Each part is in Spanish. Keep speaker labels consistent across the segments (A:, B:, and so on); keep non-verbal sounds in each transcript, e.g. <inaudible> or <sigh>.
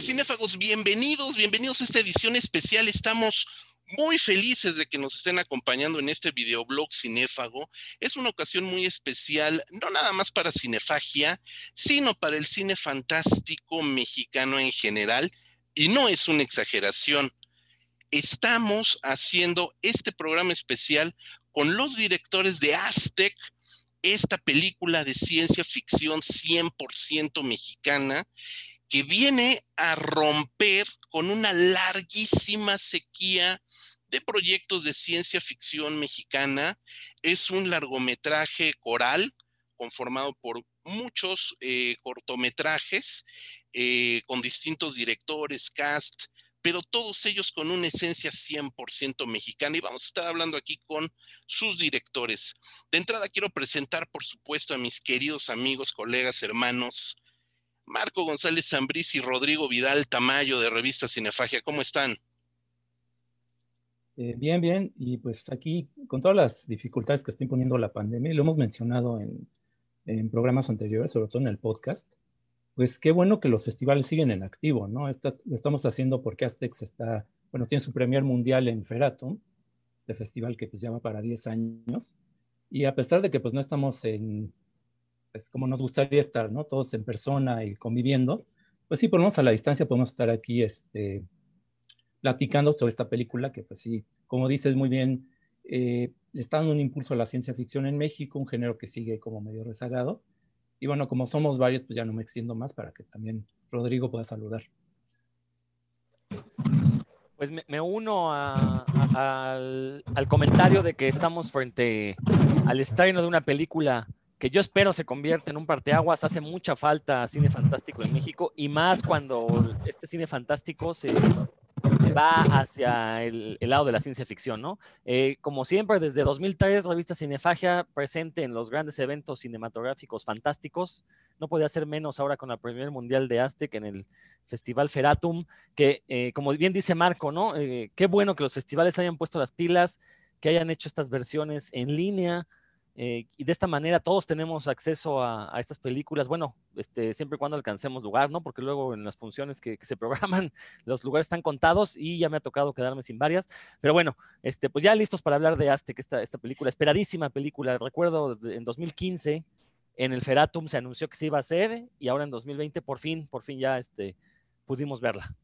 A: tal, cinéfagos? Bienvenidos, bienvenidos a esta edición especial. Estamos muy felices de que nos estén acompañando en este videoblog cinéfago. Es una ocasión muy especial, no nada más para Cinefagia, sino para el cine fantástico mexicano en general. Y no es una exageración. Estamos haciendo este programa especial con los directores de Aztec, esta película de ciencia ficción 100% mexicana que viene a romper con una larguísima sequía de proyectos de ciencia ficción mexicana. Es un largometraje coral conformado por muchos eh, cortometrajes eh, con distintos directores, cast, pero todos ellos con una esencia 100% mexicana. Y vamos a estar hablando aquí con sus directores. De entrada quiero presentar, por supuesto, a mis queridos amigos, colegas, hermanos, Marco González Zambriz y Rodrigo Vidal Tamayo de Revista Cinefagia. ¿Cómo están?
B: Eh, bien, bien. Y pues aquí, con todas las dificultades que está imponiendo la pandemia, lo hemos mencionado en, programas anteriores, sobre todo en el podcast, pues qué bueno que los festivales siguen en activo, ¿no? lo estamos haciendo porque Aztex está, bueno, tiene su premier mundial en Feratum, de festival que pues llama para 10 años. Y a pesar de que pues no estamos en pues como nos gustaría estar, ¿no? Todos en persona y conviviendo, pues sí, por lo menos a la distancia podemos estar aquí este, platicando sobre esta película que, pues sí, como dices muy bien, eh, le está dando un impulso a la ciencia ficción en México, un género que sigue como medio rezagado. Y bueno, como somos varios, pues ya no me extiendo más para que también Rodrigo pueda saludar.
C: Pues me, uno al, al, comentario de que estamos frente al estreno de una película que yo espero se convierta en un parteaguas. Hace mucha falta cine fantástico en México y más cuando este cine fantástico se, va hacia el, lado de la ciencia ficción, ¿no? Eh, como siempre, desde 2003, Revista Cinefagia presente en los grandes eventos cinematográficos fantásticos. No podía ser menos ahora con la Premier Mundial de Aztec en el Festival Feratum, que, eh, como bien dice Marco, ¿no? Eh, qué bueno que los festivales hayan puesto las pilas, que hayan hecho estas versiones en línea, eh, y de esta manera todos tenemos acceso a, estas películas, bueno, este, siempre y cuando alcancemos lugar, ¿no? Porque luego en las funciones que, se <laughs> programan, los lugares están contados y ya me ha tocado quedarme sin varias. Pero bueno, este, pues ya listos para hablar de Aztec, esta, esta película, esperadísima película. Recuerdo en 2015, en el Feratum se anunció que se iba a hacer y ahora en 2020 por fin, por fin ya este, pudimos verla.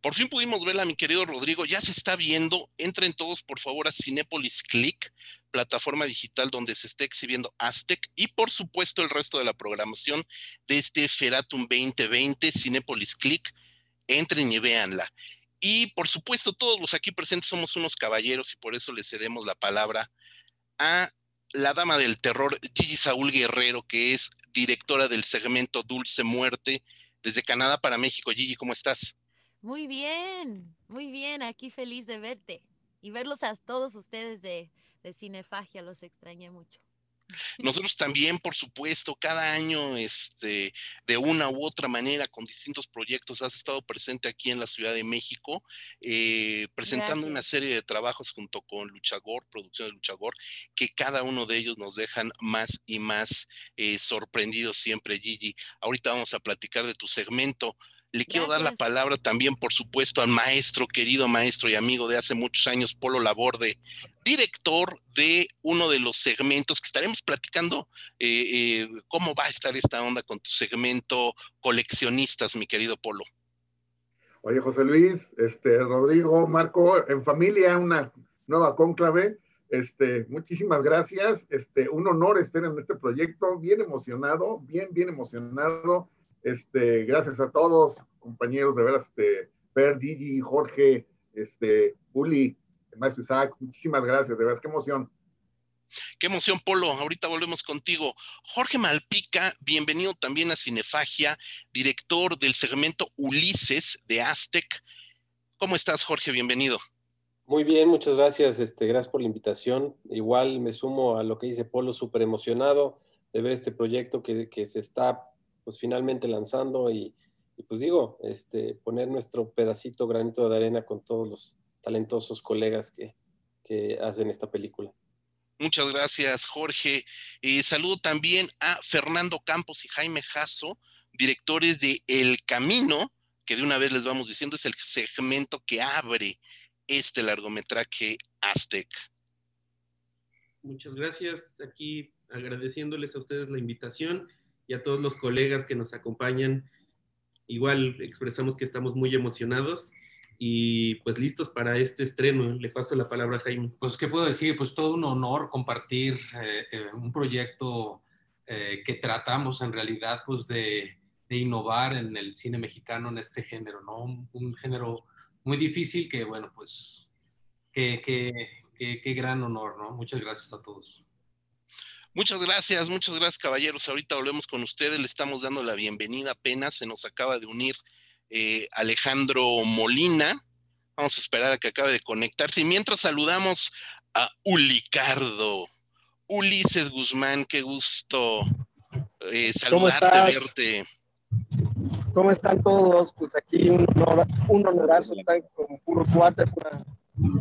A: Por fin pudimos verla, mi querido Rodrigo, ya se está viendo. Entren todos, por favor, a Cinepolis Click, plataforma digital donde se está exhibiendo Aztec y, por supuesto, el resto de la programación de este Feratum 2020, Cinepolis Click. Entren y véanla. Y, por supuesto, todos los aquí presentes somos unos caballeros y por eso le cedemos la palabra a la dama del terror, Gigi Saúl Guerrero, que es directora del segmento Dulce Muerte desde Canadá para México. Gigi, ¿cómo estás?
D: Muy bien, muy bien, aquí feliz de verte y verlos a todos ustedes de, de Cinefagia, los extrañé mucho. <laughs>
A: Nosotros también, por supuesto, cada año, este, de una u otra manera, con distintos proyectos, has estado presente aquí en la Ciudad de México, eh, presentando una serie de trabajos junto con Luchagor, Producciones Luchagor, que cada uno de ellos nos dejan más y más eh, sorprendidos siempre, Gigi. Ahorita vamos a platicar de tu segmento. Le quiero dar la palabra también, por supuesto, al maestro, querido maestro y amigo de hace muchos años, Polo Laborde, director de uno de los segmentos que estaremos platicando. Eh, eh, ¿Cómo va a estar esta onda con tu segmento coleccionistas, mi querido Polo?
E: Oye, José Luis, este, Rodrigo, Marco, en familia, una nueva cónclave. Este, muchísimas gracias. Este, un honor estar en este proyecto, bien emocionado, bien, bien emocionado este, gracias a todos, compañeros, de veras, este, Per, Gigi, Jorge, este, Uli, Maestro Isaac, muchísimas gracias, de veras, qué emoción.
A: Qué emoción, Polo. Ahorita volvemos contigo. Jorge Malpica, bienvenido también a Cinefagia, director del segmento Ulises de Aztec. ¿Cómo estás, Jorge? Bienvenido.
F: Muy bien, muchas gracias. Este, gracias por la invitación. Igual me sumo a lo que dice Polo, súper emocionado de ver este proyecto que, que se está pues finalmente lanzando y, pues digo, este, poner nuestro pedacito, granito de arena con todos los talentosos colegas que, hacen esta película.
A: Muchas gracias, Jorge. Eh, saludo también a Fernando Campos y Jaime Jasso, directores de El Camino, que de una vez les vamos diciendo es el segmento que abre este largometraje Aztec.
G: Muchas gracias. Aquí agradeciéndoles a ustedes la invitación y a todos los colegas que nos acompañan. Igual expresamos que estamos muy emocionados y pues listos para este estreno. Le paso la palabra a Jaime.
H: Pues, ¿qué puedo decir? Pues todo un honor compartir eh, eh, un proyecto eh, que tratamos en realidad pues de, de, innovar en el cine mexicano en este género, ¿no? Un, un género muy difícil que, bueno, pues, qué que, gran honor, ¿no? Muchas gracias a todos.
A: Muchas gracias, muchas gracias caballeros. Ahorita volvemos con ustedes, le estamos dando la bienvenida apenas, se nos acaba de unir eh, Alejandro Molina. Vamos a esperar a que acabe de conectarse. Y mientras saludamos a Ulicardo, Ulises Guzmán, qué gusto eh, saludarte, verte.
I: ¿Cómo están todos? Pues aquí un, honor, un honorazo, están con puro cuate, pura,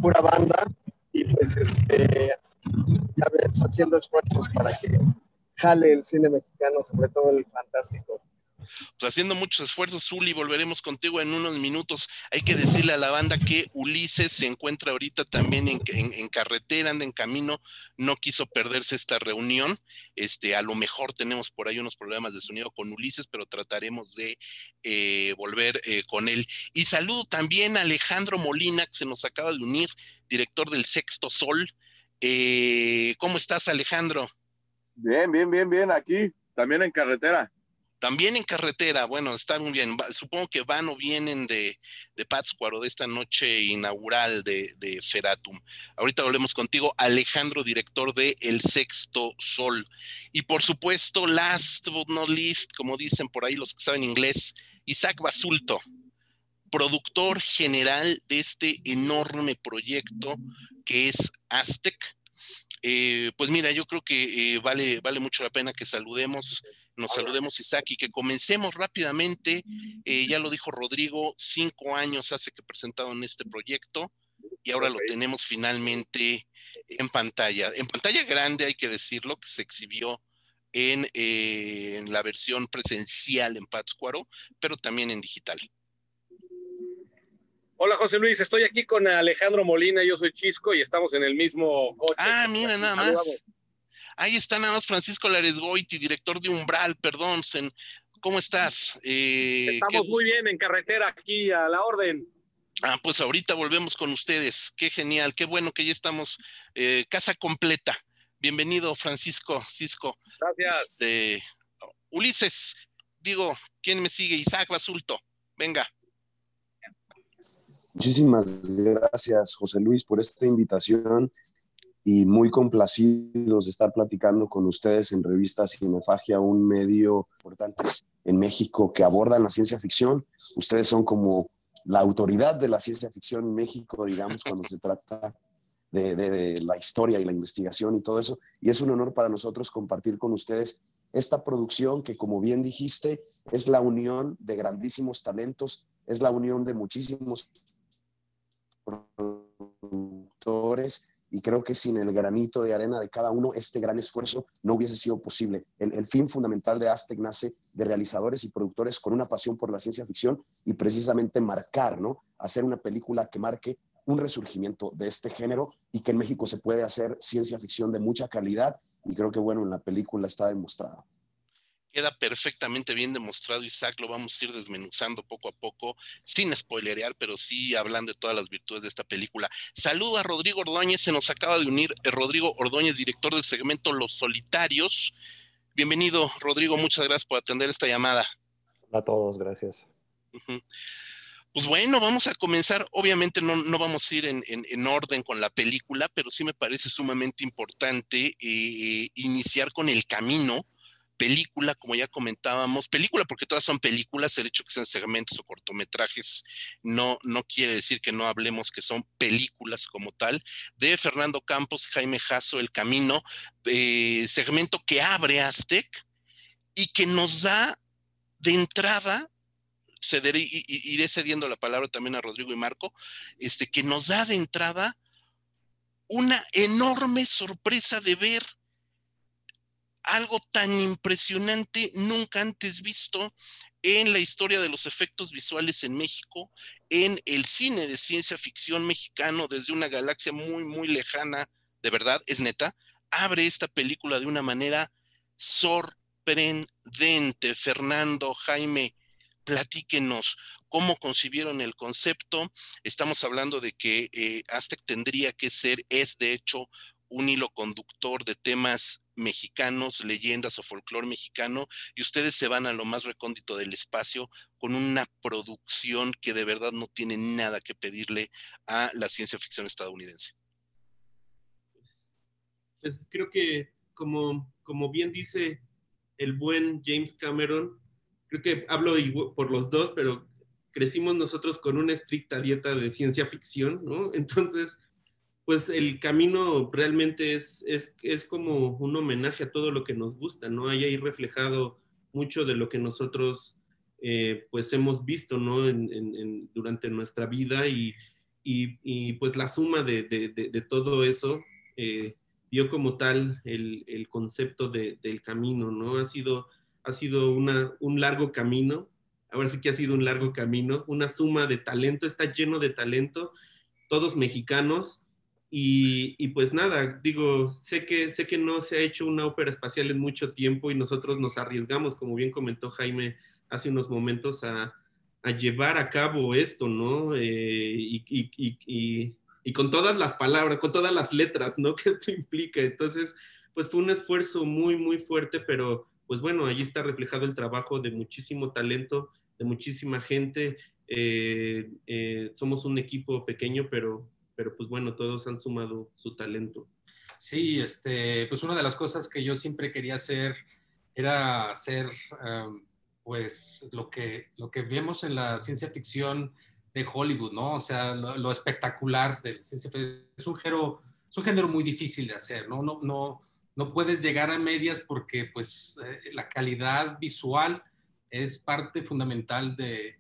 I: pura banda. Y pues este, ya ves, haciendo esfuerzos para que jale el cine mexicano, sobre todo el fantástico.
A: Pues haciendo muchos esfuerzos, Uli, volveremos contigo en unos minutos. Hay que decirle a la banda que Ulises se encuentra ahorita también en, carretera, anda en camino, no quiso perderse esta reunión. Este, a lo mejor tenemos por ahí unos problemas de sonido con Ulises, pero trataremos de eh, volver eh, con él. Y saludo también a Alejandro Molina, que se nos acaba de unir, director del Sexto Sol. Eh, ¿Cómo estás, Alejandro?
J: Bien, bien, bien, bien, aquí, también en carretera.
A: También en carretera, bueno, está muy bien. Supongo que van o vienen de, de Pátzcuaro, de esta noche inaugural de, de, Feratum. Ahorita volvemos contigo, Alejandro, director de El Sexto Sol. Y por supuesto, last but not least, como dicen por ahí los que saben inglés, Isaac Basulto, productor general de este enorme proyecto que es Aztec. Eh, pues mira, yo creo que eh, vale, vale mucho la pena que saludemos nos saludemos Isaac y que comencemos rápidamente. Eh, ya lo dijo Rodrigo, cinco años hace que presentaron este proyecto y ahora lo tenemos finalmente en pantalla. En pantalla grande, hay que decirlo, que se exhibió en, en la versión presencial en Pátzcuaro, pero también en digital.
K: Hola José Luis, estoy aquí con Alejandro Molina, yo soy Chisco y estamos en el mismo coche.
A: Ah, mira, nada más. Ahí está nada más Francisco Laresgoiti, director de Umbral, perdón. ¿Cómo estás?
K: Eh, Estamos muy bien en carretera aquí a la orden.
A: Ah, pues ahorita volvemos con ustedes. Qué genial, qué bueno que ya estamos eh, casa completa. Bienvenido, Francisco, Cisco.
K: Gracias.
A: Este, Ulises, digo, ¿quién me sigue? Isaac Basulto. Venga.
L: Muchísimas gracias, José Luis, por esta invitación y muy complacidos de estar platicando con ustedes en Revista Cinefagia, un medio importante en México que aborda la ciencia ficción. Ustedes son como la autoridad de la ciencia ficción en México, digamos, cuando se trata de, de, la historia y la investigación y todo eso. Y es un honor para nosotros compartir con ustedes esta producción que, como bien dijiste, es la unión de grandísimos talentos, es la unión de muchísimos productores y creo que sin el granito de arena de cada uno, este gran esfuerzo no hubiese sido posible. El, fin fundamental de Aztec nace de realizadores y productores con una pasión por la ciencia ficción y precisamente marcar, ¿no? Hacer una película que marque un resurgimiento de este género y que en México se puede hacer ciencia ficción de mucha calidad y creo que bueno, en la película está demostrado
A: queda perfectamente bien demostrado, Isaac, lo vamos a ir desmenuzando poco a poco, sin spoilerear, pero sí hablando de todas las virtudes de esta película. Saludo a Rodrigo Ordóñez, se nos acaba de unir eh, Rodrigo Ordóñez, director del segmento Los Solitarios. Bienvenido, Rodrigo, muchas gracias por atender esta llamada.
M: A todos, gracias.
A: Pues bueno, vamos a comenzar. Obviamente no, no vamos a ir en, en, orden con la película, pero sí me parece sumamente importante eh, iniciar con el camino película, como ya comentábamos, película porque todas son películas, el hecho que sean segmentos o cortometrajes no, no quiere decir que no hablemos que son películas como tal, de Fernando Campos, Jaime Jasso, El Camino, eh, segmento que abre Aztec y que nos da de entrada, cederé, iré cediendo la palabra también a Rodrigo y Marco, este, que nos da de entrada una enorme sorpresa de ver algo tan impresionante nunca antes visto en la historia de los efectos visuales en México, en el cine de ciencia ficción mexicano desde una galaxia muy, muy lejana, de verdad, es neta, abre esta película de una manera sorprendente. Fernando, Jaime, platíquenos cómo concibieron el concepto. Estamos hablando de que eh, Aztec tendría que ser, es de hecho, un hilo conductor de temas mexicanos, leyendas o folclore mexicano, y ustedes se van a lo más recóndito del espacio con una producción que de verdad no tiene nada que pedirle a la ciencia ficción estadounidense.
G: Pues creo que como, como bien dice el buen James Cameron, creo que hablo por los dos, pero crecimos nosotros con una estricta dieta de ciencia ficción, ¿no? <laughs> Entonces, pues el camino realmente es, es, es, como un homenaje a todo lo que nos gusta, ¿no? Hay ahí reflejado mucho de lo que nosotros eh, pues hemos visto, ¿no? Durante nuestra vida y, y, pues la suma de, de, todo eso eh, dio como tal el, el concepto del camino, ¿no? Ha sido, ha sido un largo camino, ahora sí que ha sido un largo camino, una suma de talento, está lleno de talento, todos mexicanos, y, pues nada, digo, sé que, sé que no se ha hecho una ópera espacial en mucho tiempo y nosotros nos arriesgamos, como bien comentó Jaime hace unos momentos, a, llevar a cabo esto, ¿no? Eh, y, y, con todas las palabras, con todas las letras, ¿no? <laughs> Que esto implica. Entonces, pues fue un esfuerzo muy, muy fuerte, pero pues bueno, allí está reflejado el trabajo de muchísimo talento, de muchísima gente. Eh, eh, somos un equipo pequeño, pero pero pues bueno, todos han sumado su talento.
H: Sí, este, pues una de las cosas que yo siempre quería hacer era hacer pues lo que, lo que vemos en la ciencia ficción de Hollywood, ¿no? O sea, lo, espectacular de la ciencia ficción. Es un, género, es un género muy difícil de hacer, ¿no? No, no, no puedes llegar a medias porque pues eh, la calidad visual es parte fundamental de,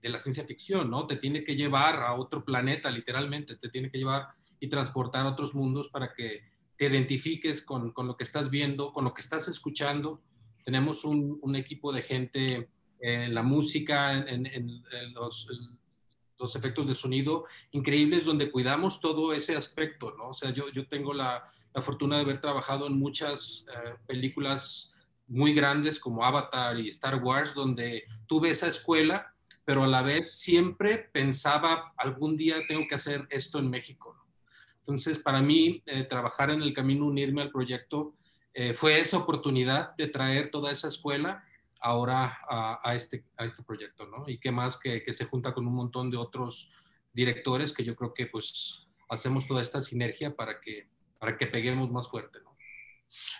H: de, la ciencia ficción, ¿no? Te tiene que llevar a otro planeta, literalmente, te tiene que llevar y transportar a otros mundos para que te identifiques con, con lo que estás viendo, con lo que estás escuchando. Tenemos un, equipo de gente en la música, en, en, los, los, efectos de sonido increíbles, donde cuidamos todo ese aspecto, ¿no? O sea, yo, yo tengo la, la fortuna de haber trabajado en muchas eh, películas muy grandes como Avatar y Star Wars, donde tuve esa escuela pero a la vez siempre pensaba, algún día tengo que hacer esto en México. Entonces, para mí, eh, trabajar en el camino, unirme al proyecto, eh, fue esa oportunidad de traer toda esa escuela ahora a, este, a este proyecto, ¿no? Y qué más que, que, se junta con un montón de otros directores que yo creo que pues hacemos toda esta sinergia para que, para que peguemos más fuerte.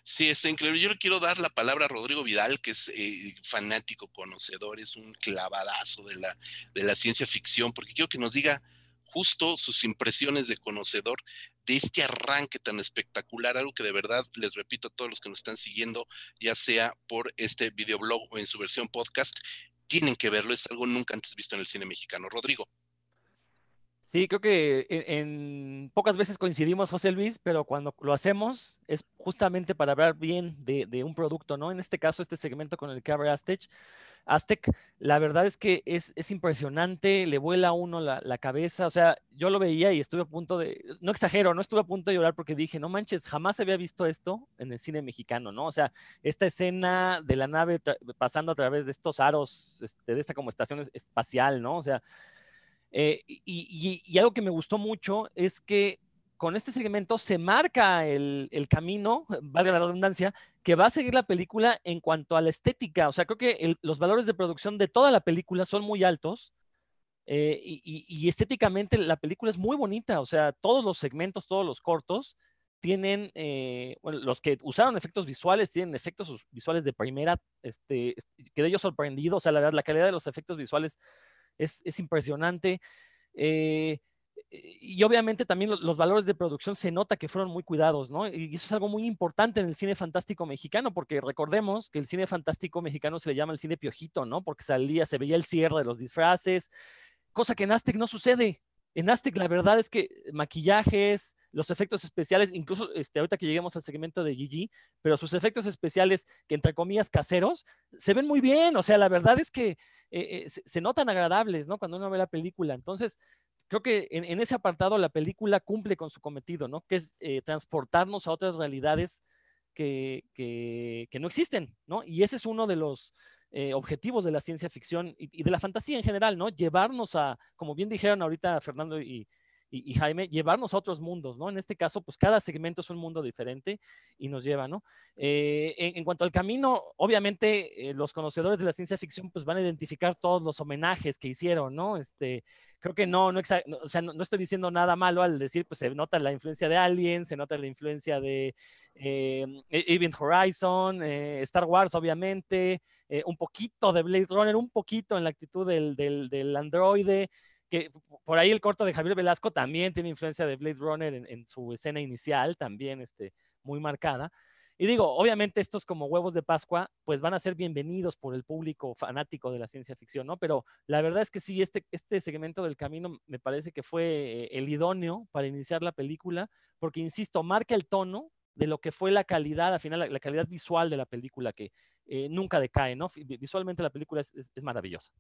A: Sí, está increíble. Yo le quiero dar la palabra a Rodrigo Vidal, que es eh, fanático, conocedor, es un clavadazo de la, de la ciencia ficción, porque quiero que nos diga justo sus impresiones de conocedor de este arranque tan espectacular, algo que de verdad les repito a todos los que nos están siguiendo, ya sea por este videoblog o en su versión podcast, tienen que verlo, es algo nunca antes visto en el cine mexicano. Rodrigo.
C: Sí, creo que en, pocas veces coincidimos, José Luis, pero cuando lo hacemos es justamente para hablar bien de, un producto, ¿no? En este caso, este segmento con el que abre Aztec, Aztec, la verdad es que es, es impresionante, le vuela a uno la, la, cabeza, o sea, yo lo veía y estuve a punto de, no exagero, no estuve a punto de llorar porque dije, no manches, jamás había visto esto en el cine mexicano, ¿no? O sea, esta escena de la nave pasando a través de estos aros, este, de esta como estación espacial, ¿no? O sea, eh, y, algo que me gustó mucho es que con este segmento se marca el, camino, <laughs> valga la redundancia, que va a seguir la película en cuanto a la estética. O sea, creo que los valores de producción de toda la película son muy altos. Eh, y, estéticamente la película es muy bonita. O sea, todos los segmentos, todos los cortos tienen, eh, bueno, los que usaron efectos visuales tienen efectos visuales de primera, este, quedé yo sorprendido. O sea, la verdad, la calidad de los efectos visuales es, impresionante. Eh, y obviamente también los valores de producción se nota que fueron muy cuidados, ¿no? Y eso es algo muy importante en el cine fantástico mexicano, porque recordemos que el cine fantástico mexicano se le llama el cine piojito, ¿no? Porque salía, se veía el cierre de los disfraces, cosa que en Aztec no sucede. En Aztec la verdad es que maquillajes, los efectos especiales, incluso este, ahorita que lleguemos al segmento de Gigi, pero sus efectos especiales, que entre comillas caseros, se ven muy bien. O sea, la verdad es que eh, eh, se, notan agradables, ¿no? Cuando uno ve la película. Entonces, creo que en, ese apartado la película cumple con su cometido, ¿no? Que es eh, transportarnos a otras realidades que, que, no existen, ¿no? Y ese es uno de los objetivos de la ciencia ficción y, y, de la fantasía en general, ¿no? Llevarnos a, como bien dijeron ahorita Fernando y, y, Jaime, llevarnos a otros mundos, ¿no? En este caso, pues cada segmento es un mundo diferente y nos lleva, ¿no? Eh, en, cuanto al camino, obviamente eh, los conocedores de la ciencia ficción pues van a identificar todos los homenajes que hicieron, ¿no? Este, creo que no, no, o sea, no, estoy diciendo nada malo al decir, pues se nota la influencia de Alien, se nota la influencia de eh, Event Horizon, Star Wars, obviamente, un poquito de Blade Runner, un poquito en la actitud del, del androide, por ahí el corto de Javier Velasco también tiene influencia de Blade Runner en, su escena inicial, también este, muy marcada. Y digo, obviamente estos como huevos de Pascua, pues van a ser bienvenidos por el público fanático de la ciencia ficción, ¿no? Pero la verdad es que sí, este, este segmento del camino me parece que fue eh, el idóneo para iniciar la película, porque, insisto, marca el tono de lo que fue la calidad, al final, la, calidad visual de la película, que eh, nunca decae, ¿no? Visualmente la película es maravillosa.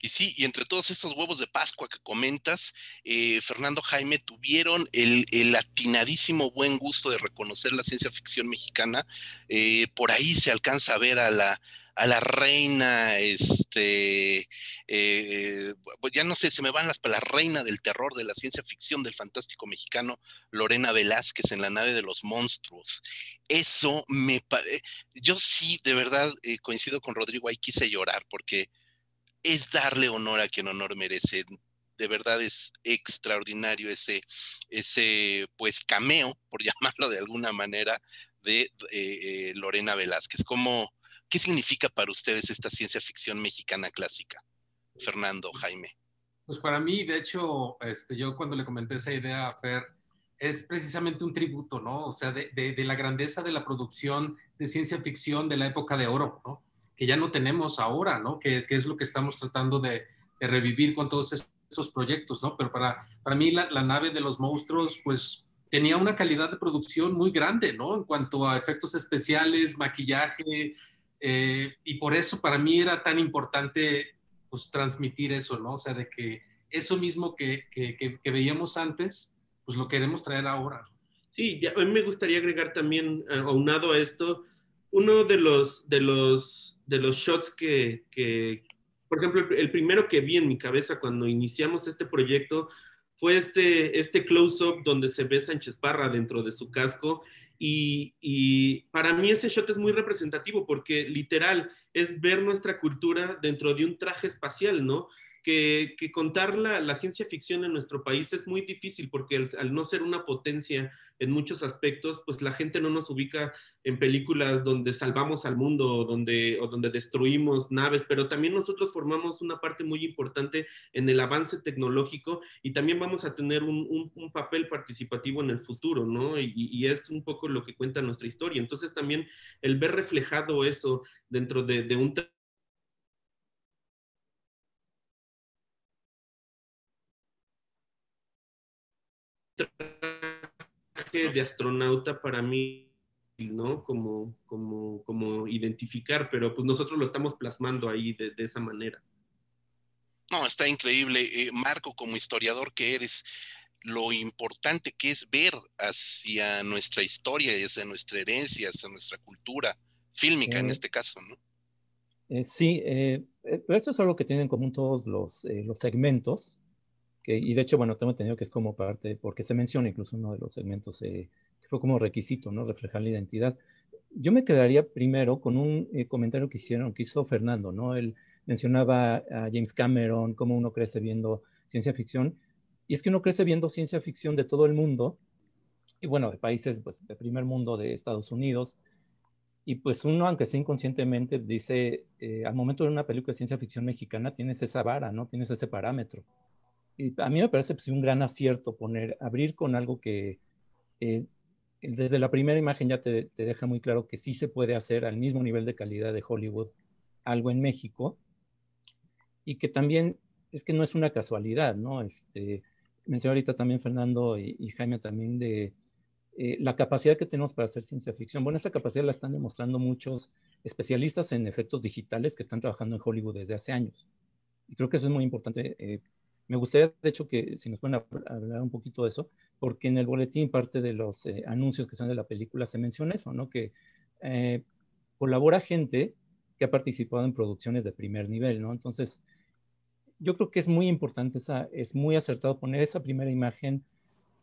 A: Y sí, y entre todos estos huevos de Pascua que comentas, eh, Fernando Jaime tuvieron el, atinadísimo buen gusto de reconocer la ciencia ficción mexicana. Eh, por ahí se alcanza a ver a la, reina, este, eh, ya no sé, se me van las la reina del terror de la ciencia ficción del fantástico mexicano, Lorena Velázquez en la nave de los monstruos. Eso me, yo sí, de verdad, coincido con Rodrigo, ahí quise llorar porque es darle honor a quien honor merece. De verdad es extraordinario ese, ese pues cameo, por <laughs> llamarlo de alguna manera, de eh, eh, Lorena Velázquez. ¿Cómo, ¿Qué significa para ustedes esta ciencia ficción mexicana clásica? Fernando, Jaime.
H: Pues para mí, de hecho, este, yo cuando le comenté esa idea a Fer, es precisamente un tributo, ¿no? O sea, de, de, la grandeza de la producción de ciencia ficción de la época de oro, ¿no? Que ya no tenemos ahora, ¿no? Que, es lo que estamos tratando de, revivir con todos esos proyectos, ¿no? Pero para, para mí la, nave de los monstruos, pues tenía una calidad de producción muy grande, ¿no? En cuanto a efectos especiales, maquillaje, eh, y por eso para mí era tan importante, pues, transmitir eso, ¿no? O sea, de que eso mismo que, que, veíamos antes, pues lo queremos traer ahora.
G: Sí, a mí me gustaría agregar también, eh, aunado a esto, uno de los, de los de los shots que, por ejemplo, el, primero que vi en mi cabeza cuando iniciamos este proyecto fue este, este close-up donde se ve Sánchez Parra dentro de su casco y, y, para mí ese shot es muy representativo porque literal es ver nuestra cultura dentro de un traje espacial, ¿no? Que, contar la, ciencia ficción en nuestro país es muy difícil porque al, no ser una potencia en muchos aspectos, pues la gente no nos ubica en películas donde salvamos al mundo o donde, o donde destruimos naves, pero también nosotros formamos una parte muy importante en el avance tecnológico y también vamos a tener un, papel participativo en el futuro, ¿no? Y, es un poco lo que cuenta nuestra historia. Entonces también el ver reflejado eso dentro de, de un traje de astronauta para mí, ¿no? Como, como, como identificar, pero pues nosotros lo estamos plasmando ahí de, esa manera.
A: No, está increíble. Eh, Marco, como historiador que eres, lo importante que es ver hacia nuestra historia hacia nuestra herencia, hacia nuestra cultura fílmica en este caso, ¿no?
B: Eh, sí, eh, pero eso es algo que tienen en común todos los, los segmentos y de hecho, bueno, tengo entendido que es como parte, porque se menciona incluso uno de los segmentos, eh, que fue como requisito, ¿no? Reflejar la identidad. Yo me quedaría primero con un eh, comentario que hicieron, que hizo Fernando, ¿no? Él mencionaba a James Cameron, cómo uno crece viendo ciencia ficción, y es que uno crece viendo ciencia ficción de todo el mundo, y bueno, de países pues, de primer mundo, de Estados Unidos, y pues uno, aunque sea inconscientemente, dice, eh, al momento de una película de ciencia ficción mexicana, tienes esa vara, ¿no? Tienes ese parámetro y a mí me parece pues, un gran acierto poner, abrir con algo que eh, desde la primera imagen ya te, te, deja muy claro que sí se puede hacer al mismo nivel de calidad de Hollywood algo en México y que también es que no es una casualidad, ¿no? Este, mencionó ahorita también Fernando y, Jaime también de eh, la capacidad que tenemos para hacer ciencia ficción. Bueno, esa capacidad la están demostrando muchos especialistas en efectos digitales que están trabajando en Hollywood desde hace años. Y creo que eso es muy importante. Eh, me gustaría, de hecho, que si nos pueden hablar un poquito de eso, porque en el boletín, parte de los eh, anuncios que son de la película, se menciona eso, ¿no? Que eh, colabora gente que ha participado en producciones de primer nivel, ¿no? Entonces, yo creo que es muy importante, esa, es muy acertado poner esa primera imagen,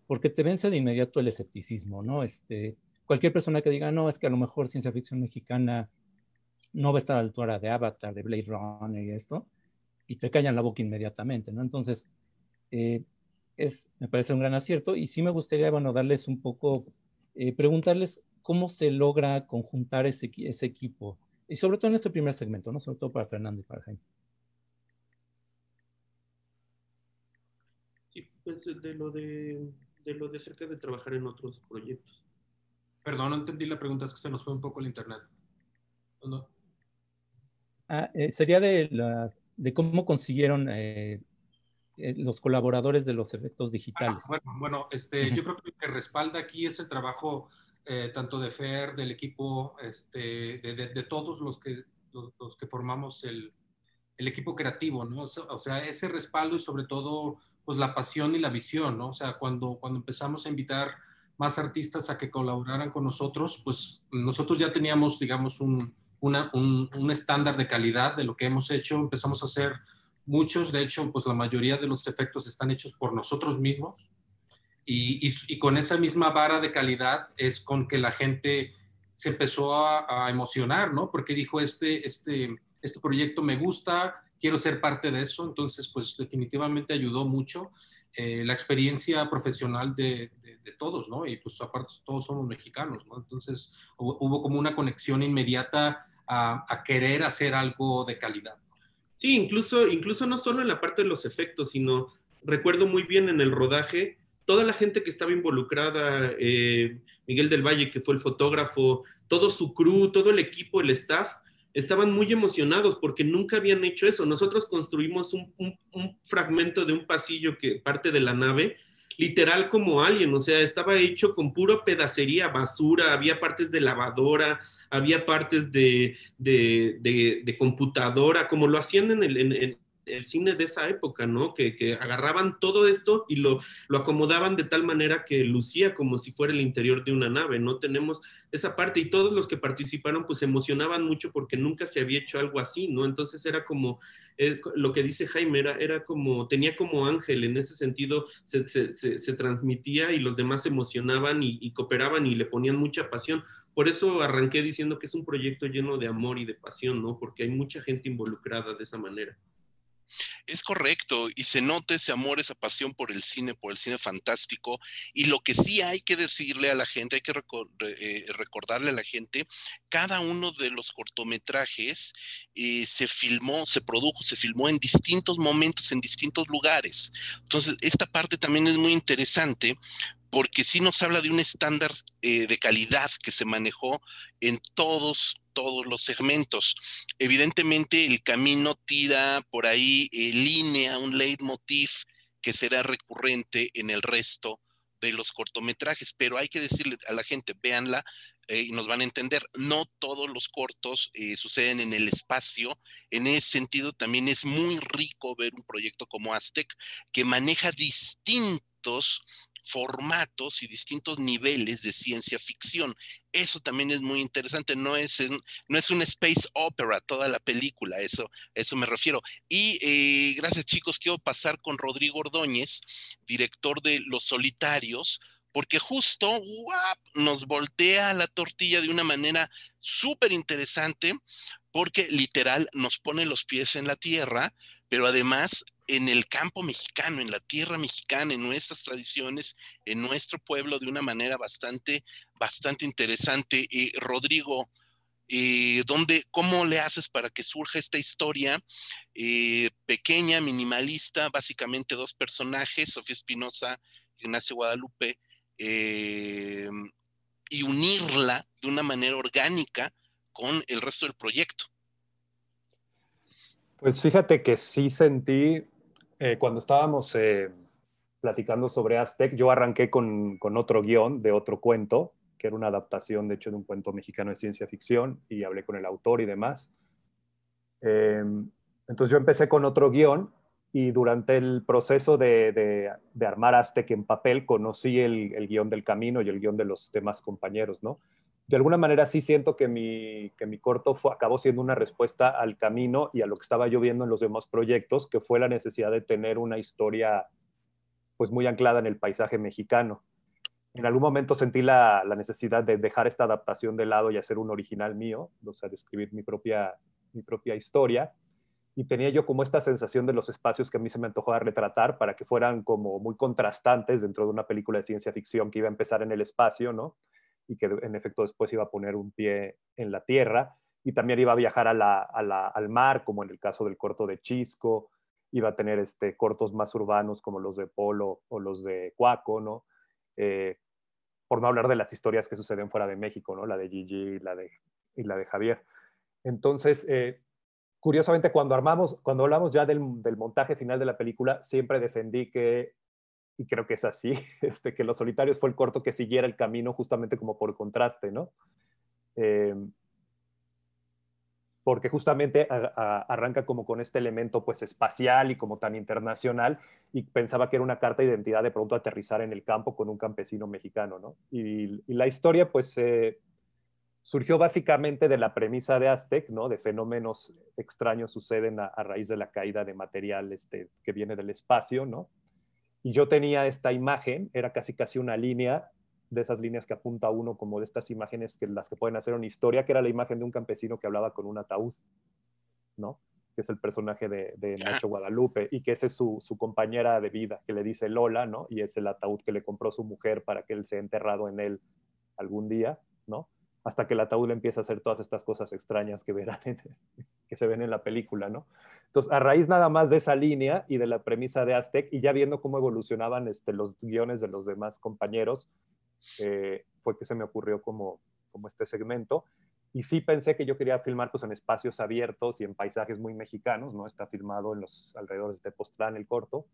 B: porque te vence de inmediato el escepticismo, ¿no? Este, cualquier persona que diga, no, es que a lo mejor ciencia ficción mexicana no va a estar a la altura de Avatar, de Blade Runner y esto, y te callan la boca inmediatamente, ¿no? Entonces, eh, es, me parece un gran acierto y sí me gustaría, bueno, darles un poco, eh, preguntarles cómo se logra conjuntar ese, ese equipo, y sobre todo en este primer segmento, ¿no? Sobre todo para Fernando y para Jaime.
G: Sí, pues de lo de, de lo de cerca de trabajar en otros proyectos.
H: Perdón, no entendí la pregunta, es que se nos fue un poco el internet.
B: ¿No? Ah, eh, sería de las de cómo consiguieron eh, eh, los colaboradores de los efectos digitales.
H: bueno, bueno este, yo creo que lo que respalda aquí es el trabajo eh, tanto de FER, del equipo, este, de, de, todos los que, los, que formamos el, el, equipo creativo, ¿no? O sea, ese respaldo y sobre todo, pues la pasión y la visión, ¿no? O sea, cuando, cuando empezamos a invitar más artistas a que colaboraran con nosotros, pues nosotros ya teníamos, digamos, un, un, estándar de calidad de lo que hemos hecho. Empezamos a hacer muchos, de hecho, pues la mayoría de los efectos están hechos por nosotros mismos. Y, con esa misma vara de calidad es con que la gente se empezó a, emocionar, ¿no? Porque dijo, este, este, este proyecto me gusta, quiero ser parte de eso. Entonces, pues definitivamente ayudó mucho eh, la experiencia profesional de, de, todos, ¿no? Y pues aparte todos somos mexicanos, ¿no? Entonces hubo como una conexión inmediata a, querer hacer algo de calidad.
G: Sí, incluso, incluso no solo en la parte de los efectos, sino recuerdo muy bien en el rodaje, toda la gente que estaba involucrada, eh, Miguel del Valle, que fue el fotógrafo, todo su crew, todo el equipo, el staff, estaban muy emocionados porque nunca habían hecho eso. Nosotros construimos un, un, fragmento de un pasillo que parte de la nave, literal como alguien, o sea, estaba hecho con puro pedacería, basura, había partes de lavadora, había partes de, computadora, como lo hacían en el, cine de esa época, ¿no? Que, agarraban todo esto y lo, lo, acomodaban de tal manera que lucía como si fuera el interior de una nave, ¿no? Tenemos esa parte y todos los que participaron pues se emocionaban mucho porque nunca se había hecho algo así, ¿no? Entonces era como, eh, lo que dice Jaime, era, era como, tenía como ángel, en ese sentido se, transmitía y los demás se emocionaban y cooperaban y le ponían mucha pasión por eso arranqué diciendo que es un proyecto lleno de amor y de pasión, ¿no? Porque hay mucha gente involucrada de esa manera.
A: Es correcto, y se nota ese amor, esa pasión por el cine, por el cine fantástico, y lo que sí hay que decirle a la gente, hay que eh, recordarle a la gente, cada uno de los cortometrajes eh, se filmó, se produjo, se filmó en distintos momentos, en distintos lugares. Entonces, esta parte también es muy interesante porque sí nos habla de un estándar eh, de calidad que se manejó en todos, todos los segmentos. Evidentemente el camino tira por ahí eh, línea, un leitmotiv que será recurrente en el resto de los cortometrajes, pero hay que decirle a la gente, véanla eh, y nos van a entender, no todos los cortos suceden en el espacio, en ese sentido también es muy rico ver un proyecto como Aztec que maneja distintos formatos y distintos niveles de ciencia ficción. Eso también es muy interesante, no es, no es un space opera toda la película, eso, eso me refiero. Y eh, gracias chicos, quiero pasar con Rodrigo Ordóñez, director de Los Solitarios, porque justo nos voltea la tortilla de una manera súper interesante, porque literal nos pone los pies en la tierra, pero además en el campo mexicano, en la tierra mexicana, en nuestras tradiciones, en nuestro pueblo, de una manera bastante, bastante interesante. Eh, Rodrigo, eh, ¿cómo le haces para que surja esta historia eh, pequeña, minimalista, básicamente dos personajes, Sofía Espinosa Ignacio Guadalupe, y unirla de una manera orgánica con el resto del proyecto?
M: Pues fíjate que sí sentí eh, cuando estábamos eh, platicando sobre Aztec, yo arranqué con, con otro guion de otro cuento, que era una adaptación, de hecho, de un cuento mexicano de ciencia ficción, y hablé con el autor y demás. Eh, entonces yo empecé con otro guion y durante el proceso de, de, armar Aztec en papel conocí el, el, guion del camino y el guion de los demás compañeros, ¿no? De alguna manera sí siento que mi, que mi corto fue, acabó siendo una respuesta al camino y a lo que estaba yo viendo en los demás proyectos, que fue la necesidad de tener una historia pues muy anclada en el paisaje mexicano. En algún momento sentí la, la necesidad de dejar esta adaptación de lado y hacer un original mío, o sea, de escribir mi propia, mi propia historia y tenía yo como esta sensación de los espacios que a mí se me antojaba retratar para que fueran como muy contrastantes dentro de una película de ciencia ficción que iba a empezar en el espacio, ¿no? Y que en efecto después iba a poner un pie en la tierra y también iba a viajar a la, al mar, como en el caso del corto de Chisco, iba a tener este, cortos más urbanos como los de Polo o los de Cuaco, ¿no? Eh, por no hablar de las historias que suceden fuera de México, ¿no? La de Gigi y la de, y la de Javier. Entonces, eh, curiosamente, cuando armamos, cuando hablamos ya del, montaje final de la película, siempre defendí que, y creo que es así, <laughs> este, que Los Solitarios fue el corto que siguiera el camino justamente como por contraste, ¿no? Em, porque justamente arranca como con este elemento pues espacial y como tan internacional y pensaba que era una carta de identidad de pronto aterrizar en el campo con un campesino mexicano, ¿no? Y, la historia pues surgió básicamente de la premisa de Aztec, ¿no? De fenómenos extraños suceden a, raíz de la caída de material este, que viene del espacio, ¿no? Y yo tenía esta imagen, era casi casi una línea de esas líneas que apunta uno como de estas imágenes que las que pueden hacer una historia, que era la imagen de un campesino que hablaba con un ataúd, ¿no? Que es el personaje de, de Nacho Guadalupe y que esa es su, su, compañera de vida, que le dice Lola, ¿no? Y es el ataúd que le compró su mujer para que él sea enterrado en él algún día, ¿no? hasta que el ataúd empieza a hacer todas estas cosas extrañas que, verán que se ven en la película, ¿no? Entonces, a raíz nada más de esa línea y de la premisa de Aztec, y ya viendo cómo evolucionaban este, los guiones de los demás compañeros, eh, fue que se me ocurrió como, como este segmento. Y sí pensé que yo quería filmar pues, en espacios abiertos y en paisajes muy mexicanos, ¿no? Está filmado en los alrededores de Postlán, el corto.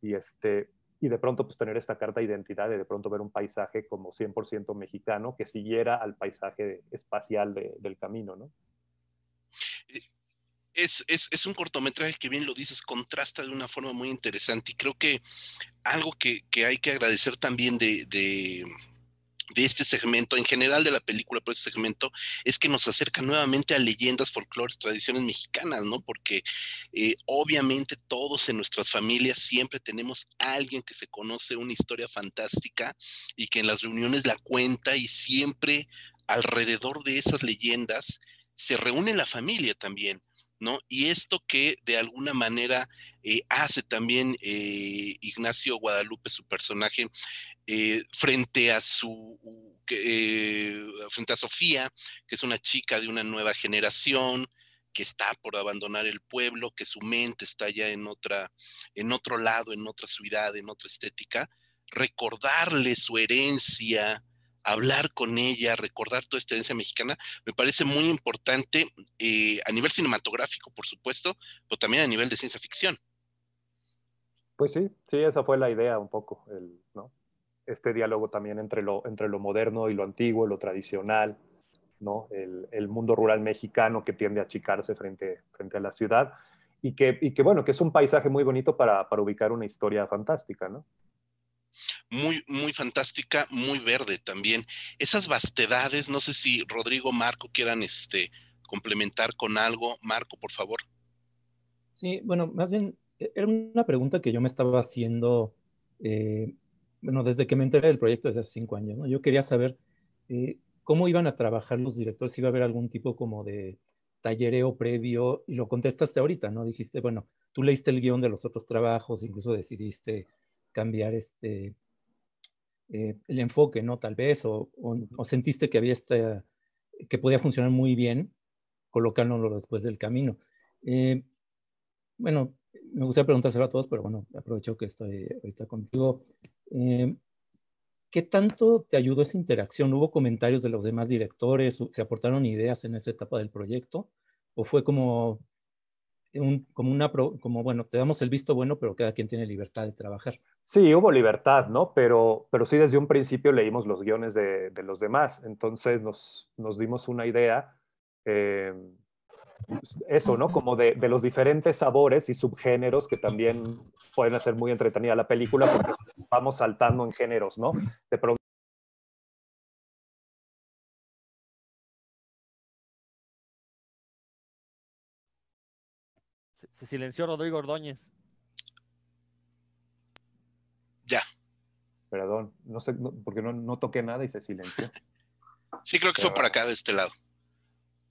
M: Y, este, y de pronto pues tener esta carta de identidad y de pronto ver un paisaje como 100% mexicano que siguiera al paisaje espacial del camino, ¿no?
A: Es, es, es, un cortometraje que bien lo dices, contrasta de una forma muy interesante y creo que algo que, que hay que agradecer también de, de de este segmento, en general de la película, por este segmento, es que nos acerca nuevamente a leyendas, folclores, tradiciones mexicanas, ¿no? Porque eh, obviamente todos en nuestras familias siempre tenemos a alguien que se conoce una historia fantástica y que en las reuniones la cuenta y siempre alrededor de esas leyendas se reúne la familia también. Y esto que de alguna manera eh, hace también eh, Ignacio Guadalupe, su personaje, eh, frente a su frente a Sofía, que es una chica de una nueva generación, que está por abandonar el pueblo, que su mente está ya en otra, en otro lado, en otra ciudad, en otra estética, recordarle su herencia, hablar con ella, recordar toda esta herencia mexicana, me parece muy importante eh, a nivel cinematográfico, por supuesto, pero también a nivel de ciencia ficción.
M: Pues sí, sí, esa fue la idea un poco, ¿no? este diálogo también entre lo, entre lo moderno y lo antiguo, lo tradicional, ¿no? El, el, mundo rural mexicano que tiende a achicarse frente, frente a la ciudad y que, y que, bueno, que es un paisaje muy bonito para, para ubicar una historia fantástica, ¿no?
A: Muy, muy fantástica, muy verde también. Esas vastedades, no sé si Rodrigo, Marco quieran este, complementar con algo. Marco, por favor.
B: Sí, bueno, más bien, e-, era una pregunta que yo me estaba haciendo eh, bueno, desde que me enteré del proyecto desde hace cinco años, ¿no? Yo quería saber eh, cómo iban a trabajar los directores, si iba a haber algún tipo como de tallereo previo, y lo contestaste ahorita, ¿no? Dijiste, bueno, tú leíste el guion de los otros trabajos, incluso decidiste cambiar este, eh, el enfoque, ¿no? Tal vez, o, sentiste que había esta, que podía funcionar muy bien colocándolo después del camino. Eh, bueno, me gustaría preguntárselo a todos, pero bueno, aprovecho que estoy ahorita contigo. Eh, ¿Qué tanto te ayudó esa interacción? ¿Hubo comentarios de los demás directores? ¿Se aportaron ideas en esa etapa del proyecto? ¿O fue como, como una, como bueno, te damos el visto bueno, pero cada quien tiene libertad de trabajar?
M: Sí, hubo libertad, ¿no? Pero, pero sí desde un principio leímos los guiones de, los demás, entonces nos, nos dimos una idea, eh, pues, eso, ¿no? Como de, los diferentes sabores y subgéneros que también pueden hacer muy entretenida la película porque vamos saltando en géneros, ¿no?
C: Se silenció Rodrigo Ordóñez.
A: Ya.
M: Perdón, no sé, no, porque no, no, toqué nada y se silenció. <laughs>
A: Sí, creo que Pero, fue por acá, de este lado.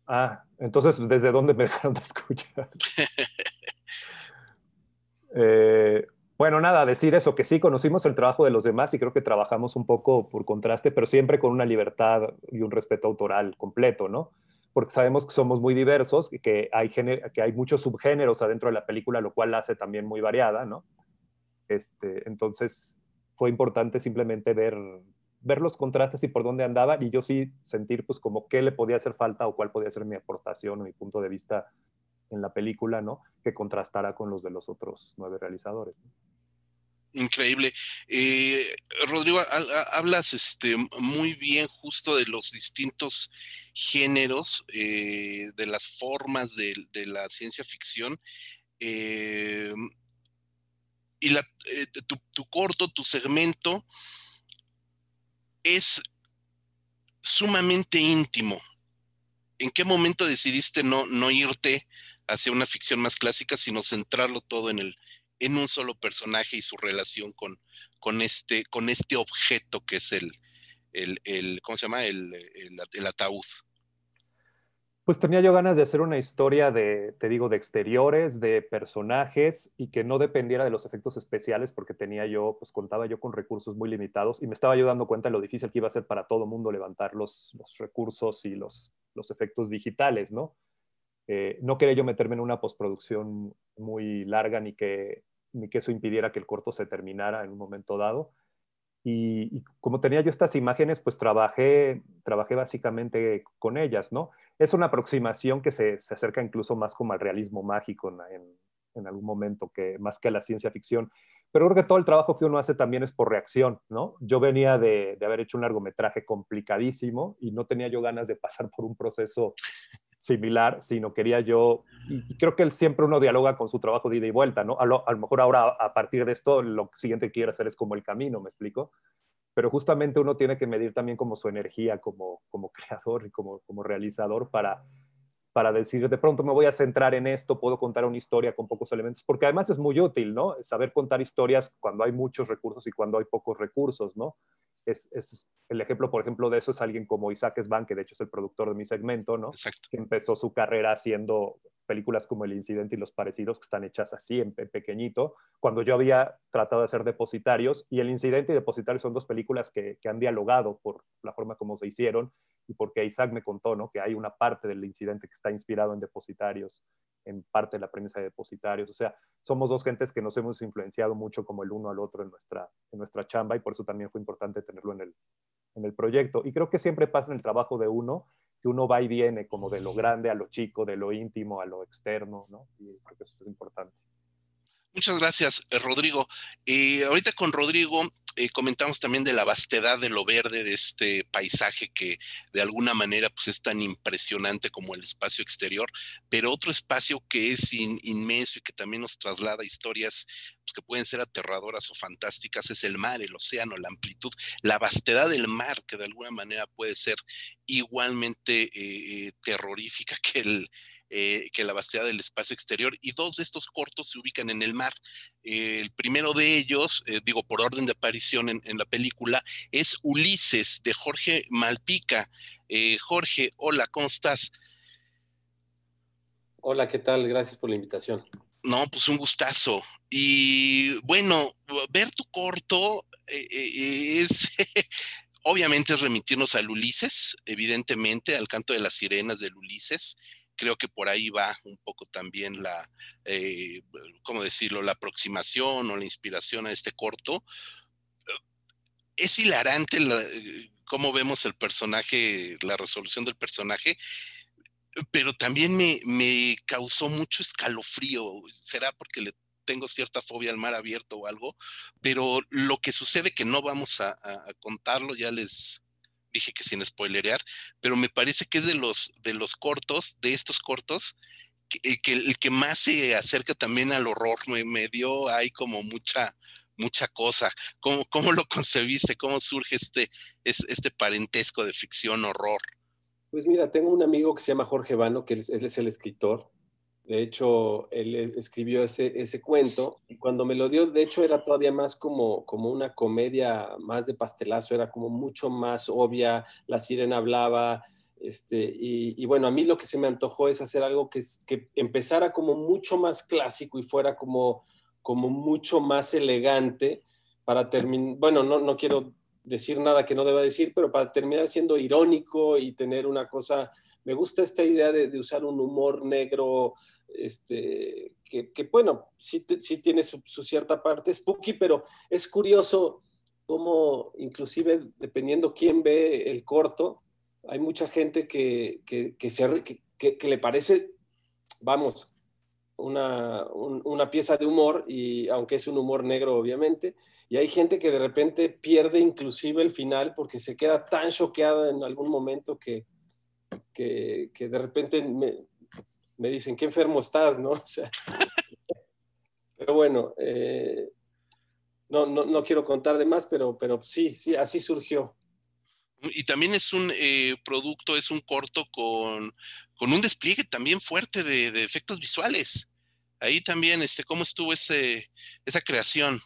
M: Ah, entonces, ¿desde dónde me <laughs> dejaron de escuchar? <laughs> eh, bueno, nada, decir eso, que sí conocimos el trabajo de los demás y creo que trabajamos un poco por contraste, pero siempre con una libertad y un respeto autoral completo, ¿no? Porque sabemos que somos muy diversos y que hay, que hay muchos subgéneros adentro de la película, lo cual la hace también muy variada, ¿no? Este, entonces, fue importante simplemente ver, ver los contrastes y por dónde andaban y yo sí sentir pues como qué le podía hacer falta o cuál podía ser mi aportación o mi punto de vista en la película, ¿no? Que contrastara con los de los otros nueve realizadores.
A: Increíble. Eh, Rodrigo, hablas este, muy bien justo de los distintos géneros, eh, de las formas de, de la ciencia ficción. Eh, y la, eh, tu, corto, tu segmento es sumamente íntimo. ¿En qué momento decidiste no, no irte hacia una ficción más clásica, sino centrarlo todo en, el, en un solo personaje y su relación con, con, este, con este objeto que es el, el, el ¿cómo se llama? El, el ataúd.
M: Pues tenía yo ganas de hacer una historia de, te digo, de exteriores, de personajes y que no dependiera de los efectos especiales porque tenía yo, pues contaba yo con recursos muy limitados y me estaba yo dando cuenta de lo difícil que iba a ser para todo mundo levantar los, los recursos y los, los efectos digitales, ¿no? Eh, no quería yo meterme en una postproducción muy larga ni que, ni que eso impidiera que el corto se terminara en un momento dado. Y, y, como tenía yo estas imágenes, pues trabajé, trabajé básicamente con ellas, ¿no? Es una aproximación que se, se acerca incluso más como al realismo mágico en, en, algún momento, que más que a la ciencia ficción. Pero creo que todo el trabajo que uno hace también es por reacción, ¿no? Yo venía de, de haber hecho un largometraje complicadísimo y no tenía yo ganas de pasar por un proceso similar, sino quería yo, y creo que siempre uno dialoga con su trabajo de ida y vuelta, ¿no? A lo, a lo mejor ahora, a partir de esto, lo siguiente que quiero hacer es como el camino, ¿me explico? Pero justamente uno tiene que medir también como su energía como, como <laughs> creador y como, como realizador para, para decir, de pronto me voy a centrar en esto, puedo contar una historia con pocos elementos, porque además es muy útil, ¿no? Saber contar historias cuando hay muchos recursos y cuando hay pocos recursos, ¿no? Es, es, el ejemplo, por ejemplo, de eso es alguien como Isaac Svan, que de hecho es el productor de mi segmento, ¿no?
A: Exacto.
M: Que empezó su carrera haciendo películas como El Incidente y Los Parecidos, que están hechas así, en pequeñito, cuando yo había tratado de hacer Depositarios, y El Incidente y Depositarios son dos películas que, que han dialogado por la forma como se hicieron, y porque Isaac me contó, ¿no? Que hay una parte del incidente que está inspirado en Depositarios, en parte de la premisa de Depositarios, o sea, somos dos gentes que nos hemos influenciado mucho como el uno al otro en nuestra, en nuestra chamba, y por eso también fue importante tenerlo en el, en el proyecto. Y creo que siempre pasa en el trabajo de uno, que uno va y viene como de lo grande a lo chico, de lo íntimo a lo externo, ¿no? Y creo que eso es importante.
A: Muchas gracias, Rodrigo. Eh, ahorita con Rodrigo eh, comentamos también de la vastedad de lo verde de este paisaje que de alguna manera pues es tan impresionante como el espacio exterior, pero otro espacio que es in, inmenso y que también nos traslada historias pues, que pueden ser aterradoras o fantásticas es el mar, el océano, la amplitud, la vastedad del mar que de alguna manera puede ser igualmente eh, terrorífica que el, eh, que la vastedad del espacio exterior y dos de estos cortos se ubican en el mar. Eh, el primero de ellos, eh, digo por orden de aparición en, en, la película, es Ulises de Jorge Malpica. Jorge, hola, ¿cómo estás?
F: Hola, ¿qué tal? Gracias por la invitación.
A: No, pues un gustazo. Y bueno, ver tu corto es... <laughs> Obviamente es remitirnos al Ulises, evidentemente, al canto de las sirenas del Ulises, creo que por ahí va un poco también la, eh, ¿cómo decirlo?, la aproximación o la inspiración a este corto. Es hilarante la, cómo vemos el personaje, la resolución del personaje, pero también me, me causó mucho escalofrío. ¿Será porque le tengo cierta fobia al mar abierto o algo, pero lo que sucede que no vamos a, contarlo, ya les dije que sin spoilerear, pero me parece que es de los, de los cortos, de estos cortos, que, eh, el que más se acerca también al horror, me, me dio ahí como mucha, mucha cosa. ¿Cómo, ¿Cómo, lo <laughs> concebiste? ¿Cómo surge este, este parentesco de ficción, horror?
F: Pues mira, tengo un amigo que se llama Jorge Vano, que él es el escritor. De hecho, él escribió ese, ese cuento y cuando me lo dio, de hecho, era todavía más como, como una comedia más de pastelazo, era como mucho más obvia, la sirena hablaba, este, y, bueno, a mí lo que se me antojó es hacer algo que, que empezara como mucho más clásico y fuera como, como mucho más elegante para terminar, bueno, no, no quiero decir nada que no deba decir, pero para terminar siendo irónico y tener una cosa, me gusta esta idea de, usar un humor negro, este, que, bueno, sí, sí tiene su, cierta parte spooky, pero es curioso cómo inclusive dependiendo quién ve el corto, hay mucha gente que, que, que le parece, vamos, una, una pieza de humor, y aunque es un humor negro, obviamente, y hay gente que de repente pierde inclusive el final porque se queda tan choqueada en algún momento que, que, que de repente me, me, dicen, qué enfermo estás, ¿no? <laughs> O sea, pero bueno, eh, no, no, no, quiero contar de más, pero, pero sí, sí, así surgió.
A: Y también es un eh, producto, es un corto con, con un despliegue también fuerte de, de, efectos visuales. Ahí también, este, ¿cómo estuvo ese, esa creación?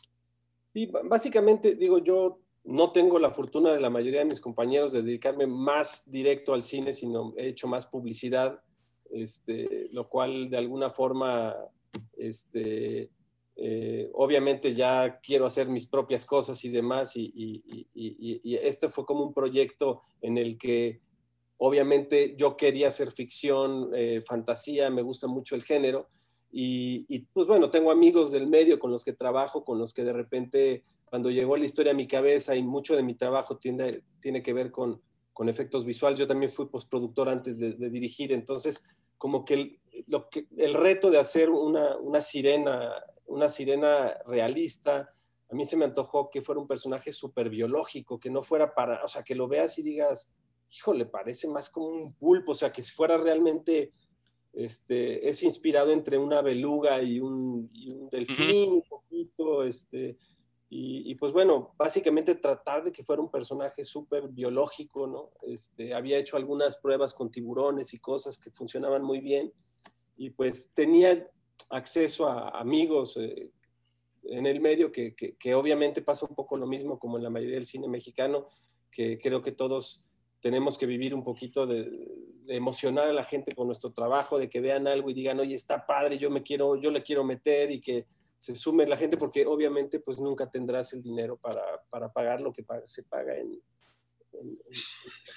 F: Sí, básicamente, digo, yo no tengo la fortuna de la mayoría de mis compañeros de dedicarme más directo al cine, sino he hecho más publicidad, este, lo cual de alguna forma, este, eh, obviamente ya quiero hacer mis propias cosas y demás, y, este fue como un proyecto en el que obviamente yo quería hacer ficción, eh, fantasía, me gusta mucho el género, y, pues bueno, tengo amigos del medio con los que trabajo, con los que de repente cuando llegó la historia a mi cabeza y mucho de mi trabajo tiene, tiene que ver con, con efectos visuales, yo también fui postproductor antes de, de dirigir, entonces como que el, lo que el reto de hacer una, una sirena una sirena realista. A mí se me antojó que fuera un personaje súper biológico, que no fuera para, o sea, que lo veas y digas, híjole, parece más como un pulpo, o sea, que fuera realmente, este, es inspirado entre una beluga y un, delfín, un poquito, este, y, pues bueno, básicamente tratar de que fuera un personaje súper biológico, ¿no? Este, había hecho algunas pruebas con tiburones y cosas que funcionaban muy bien, y pues tenía acceso a amigos eh, en el medio, que, que, obviamente pasa un poco lo mismo como en la mayoría del cine mexicano, que creo que todos tenemos que vivir un poquito de, emocionar a la gente con nuestro trabajo, de que vean algo y digan, oye, está padre, yo me quiero, yo le quiero meter y que se sume la gente, porque obviamente pues nunca tendrás el dinero para, para pagar lo que se paga en,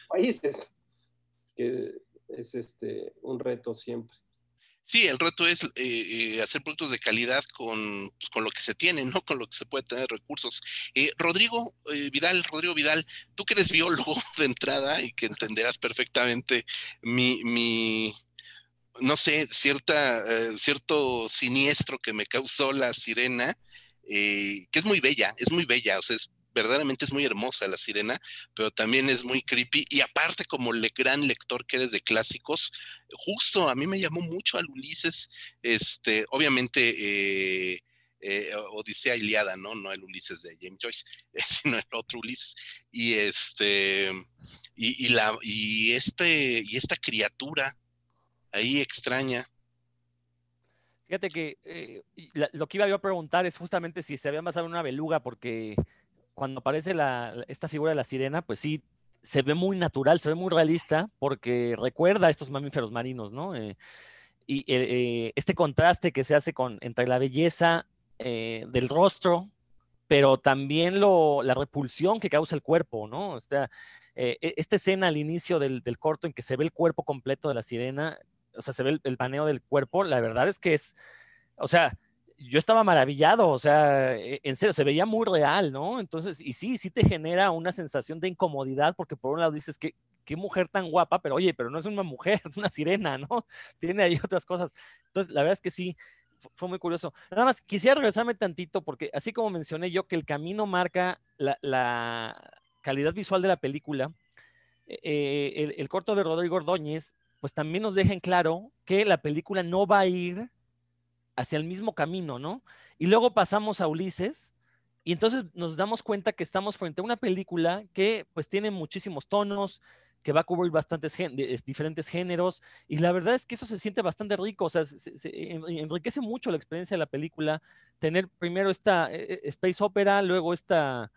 F: países, que es este, un reto siempre.
A: Sí, el reto es eh, eh, hacer productos de calidad con, pues, con, lo que se tiene, ¿no? Con lo que se puede tener recursos. Eh, Rodrigo Vidal, Rodrigo Vidal, tú que eres biólogo <laughs> de entrada y que entenderás perfectamente mi, mi no sé, cierta, cierto siniestro que me causó la sirena, que es muy bella, es muy bella, o sea, es verdaderamente es muy hermosa la sirena, pero también es muy creepy. Y aparte, como el gran lector que eres de clásicos, justo a mí me llamó mucho al Ulises, este, obviamente, eh, eh, Odisea Iliada, ¿no? No el Ulises de James Joyce, <laughs> sino el otro Ulises. Y este, y, la, y este, y esta criatura ahí extraña.
C: Fíjate que eh, lo que iba yo a preguntar es justamente si se había basado en una beluga, porque cuando aparece esta figura de la sirena, pues sí, se ve muy natural, se ve muy realista, porque recuerda a estos mamíferos marinos, ¿no? Eh, y eh, este contraste que se hace entre la belleza del rostro, pero también la repulsión que causa el cuerpo, ¿no? O sea, e, esta escena al inicio del, corto en que se ve el cuerpo completo de la sirena, o sea, se ve el, paneo del cuerpo, la verdad es que es, o sea, yo estaba maravillado, o sea, e, en serio, se veía muy real, ¿no? Entonces, y sí, sí te genera una sensación de incomodidad porque por un lado dices que qué mujer tan guapa, pero oye, pero no es una mujer, <laughs> una sirena, ¿no? <laughs> Tiene ahí otras cosas. Entonces, la verdad es que sí, fue muy curioso. Nada más, quisiera regresarme tantito porque así como mencioné yo que el camino marca la, calidad visual de la película, eh, el, el, corto de Rodrigo Ordóñez, pues también nos deja en claro que la película no va a ir hacia el mismo camino, ¿no? Y luego pasamos a Ulises, y entonces nos damos cuenta que estamos frente a una película que pues tiene muchísimos tonos, que va a cubrir bastantes diferentes géneros, y la verdad es que eso se siente bastante rico, o sea, se, enriquece mucho la experiencia de la película, tener primero esta eh, eh, space opera, luego esta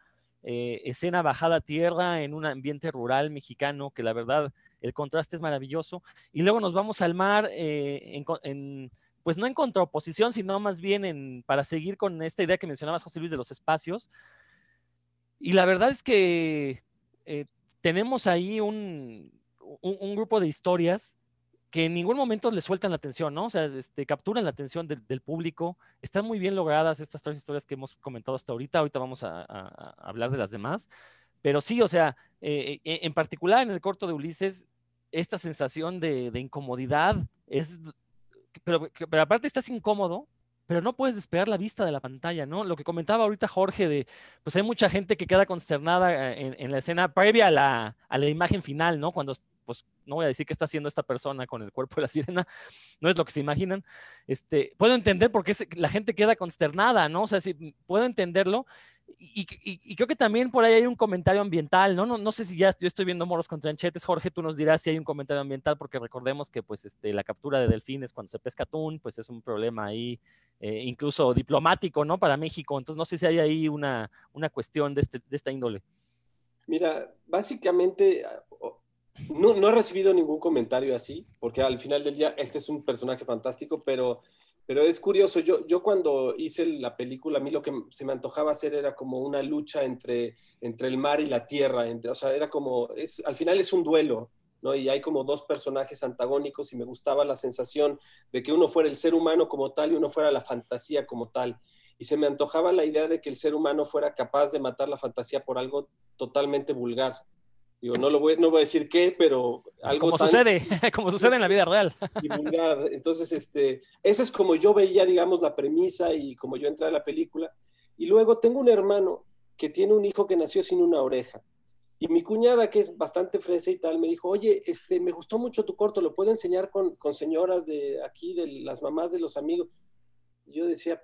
C: eh, escena bajada a tierra en un ambiente rural mexicano, que la verdad el contraste es maravilloso, y luego nos vamos al mar en pues no en contraposición, sino más bien en, para seguir con esta idea que mencionabas, José Luis, de los espacios. Y la verdad es que eh, tenemos ahí un, un, grupo de historias que en ningún momento le sueltan la atención, ¿no? O sea, este, capturan la atención del, público. Están muy bien logradas estas tres historias que hemos comentado hasta ahorita. Ahorita vamos a, hablar de las demás. Pero sí, o sea, eh, eh, en particular en el corto de Ulises, esta sensación de, incomodidad es pero, pero aparte estás incómodo, pero no puedes despegar la vista de la pantalla, ¿no? Lo que comentaba ahorita Jorge de, pues hay mucha gente que queda consternada eh, en, la escena previa a la, a la, imagen final, ¿no? Cuando, pues no voy a decir qué está haciendo esta persona con el cuerpo de la sirena, <laughs> no es lo que se imaginan. Este, puedo entender por qué la gente queda consternada, ¿no? O sea, sí, puedo entenderlo, y, creo que también por ahí hay un comentario ambiental, ¿no? No, no sé si ya yo estoy viendo moros con tranchetes, Jorge, tú nos dirás si hay un comentario ambiental, porque recordemos que pues este, la captura de delfines cuando se pesca atún, pues es un problema ahí, eh, incluso diplomático, ¿no? Para México, entonces no sé si hay ahí una, una cuestión de, este, de esta índole.
F: Mira, básicamente no, no he recibido ningún comentario así, porque al final del día este es un personaje fantástico, pero pero es curioso, yo, yo cuando hice la película, a mí lo que se me antojaba hacer era como una lucha entre, entre el mar y la tierra, entre, o sea, era como, es, al final es un duelo, ¿no? Y hay como dos personajes antagónicos y me gustaba la sensación de que uno fuera el ser humano como tal y uno fuera la fantasía como tal. Y se me antojaba la idea de que el ser humano fuera capaz de matar la fantasía por algo totalmente vulgar, Digo, no, lo voy, no voy a decir qué, pero
C: algo Como sucede, <laughs> como sucede en la vida real.
F: Entonces, este, eso es como yo veía, digamos, la premisa y como yo entré a la película. Y luego tengo un hermano que tiene un hijo que nació sin una oreja. Y mi cuñada, que es bastante fresa y tal, me dijo, oye, este, me gustó mucho tu corto, ¿lo puedo enseñar con, con señoras de aquí, de las mamás de los amigos? Y yo decía,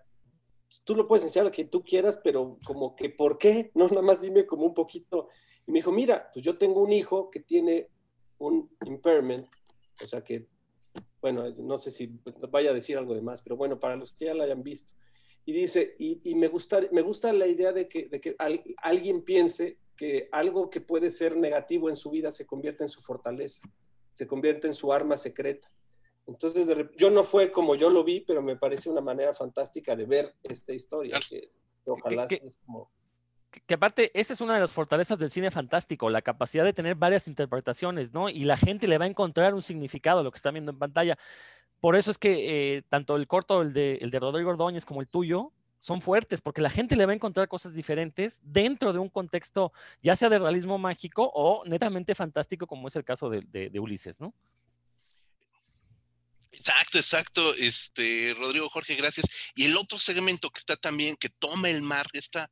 F: tú lo puedes enseñar lo que tú quieras, pero como que, ¿por qué? <laughs> No, nada más dime como un poquito y me dijo, mira, pues yo tengo un hijo que tiene un impairment, o sea que, bueno, no sé si vaya a decir algo de más, pero bueno, para los que ya la hayan visto. Y dice, y, me, gusta, me gusta la idea de que, de que alguien piense que algo que puede ser negativo en su vida se convierte en su fortaleza, se convierte en su arma secreta. Entonces, yo no fue como yo lo vi, pero me parece una manera fantástica de ver esta historia, que ojalá sea como
C: que aparte, esa es una de las fortalezas del cine fantástico, la capacidad de tener varias interpretaciones, ¿no? Y la gente le va a encontrar un significado a lo que está viendo en pantalla. Por eso es que eh, tanto el corto, el de, el de Rodrigo Ordóñez, como el tuyo, son fuertes, porque la gente le va a encontrar cosas diferentes dentro de un contexto, ya sea de realismo mágico o netamente fantástico, como es el caso de, de Ulises, ¿no?
A: Exacto, exacto. Este, Rodrigo Jorge, gracias. Y el otro segmento que está también, que toma el mar, está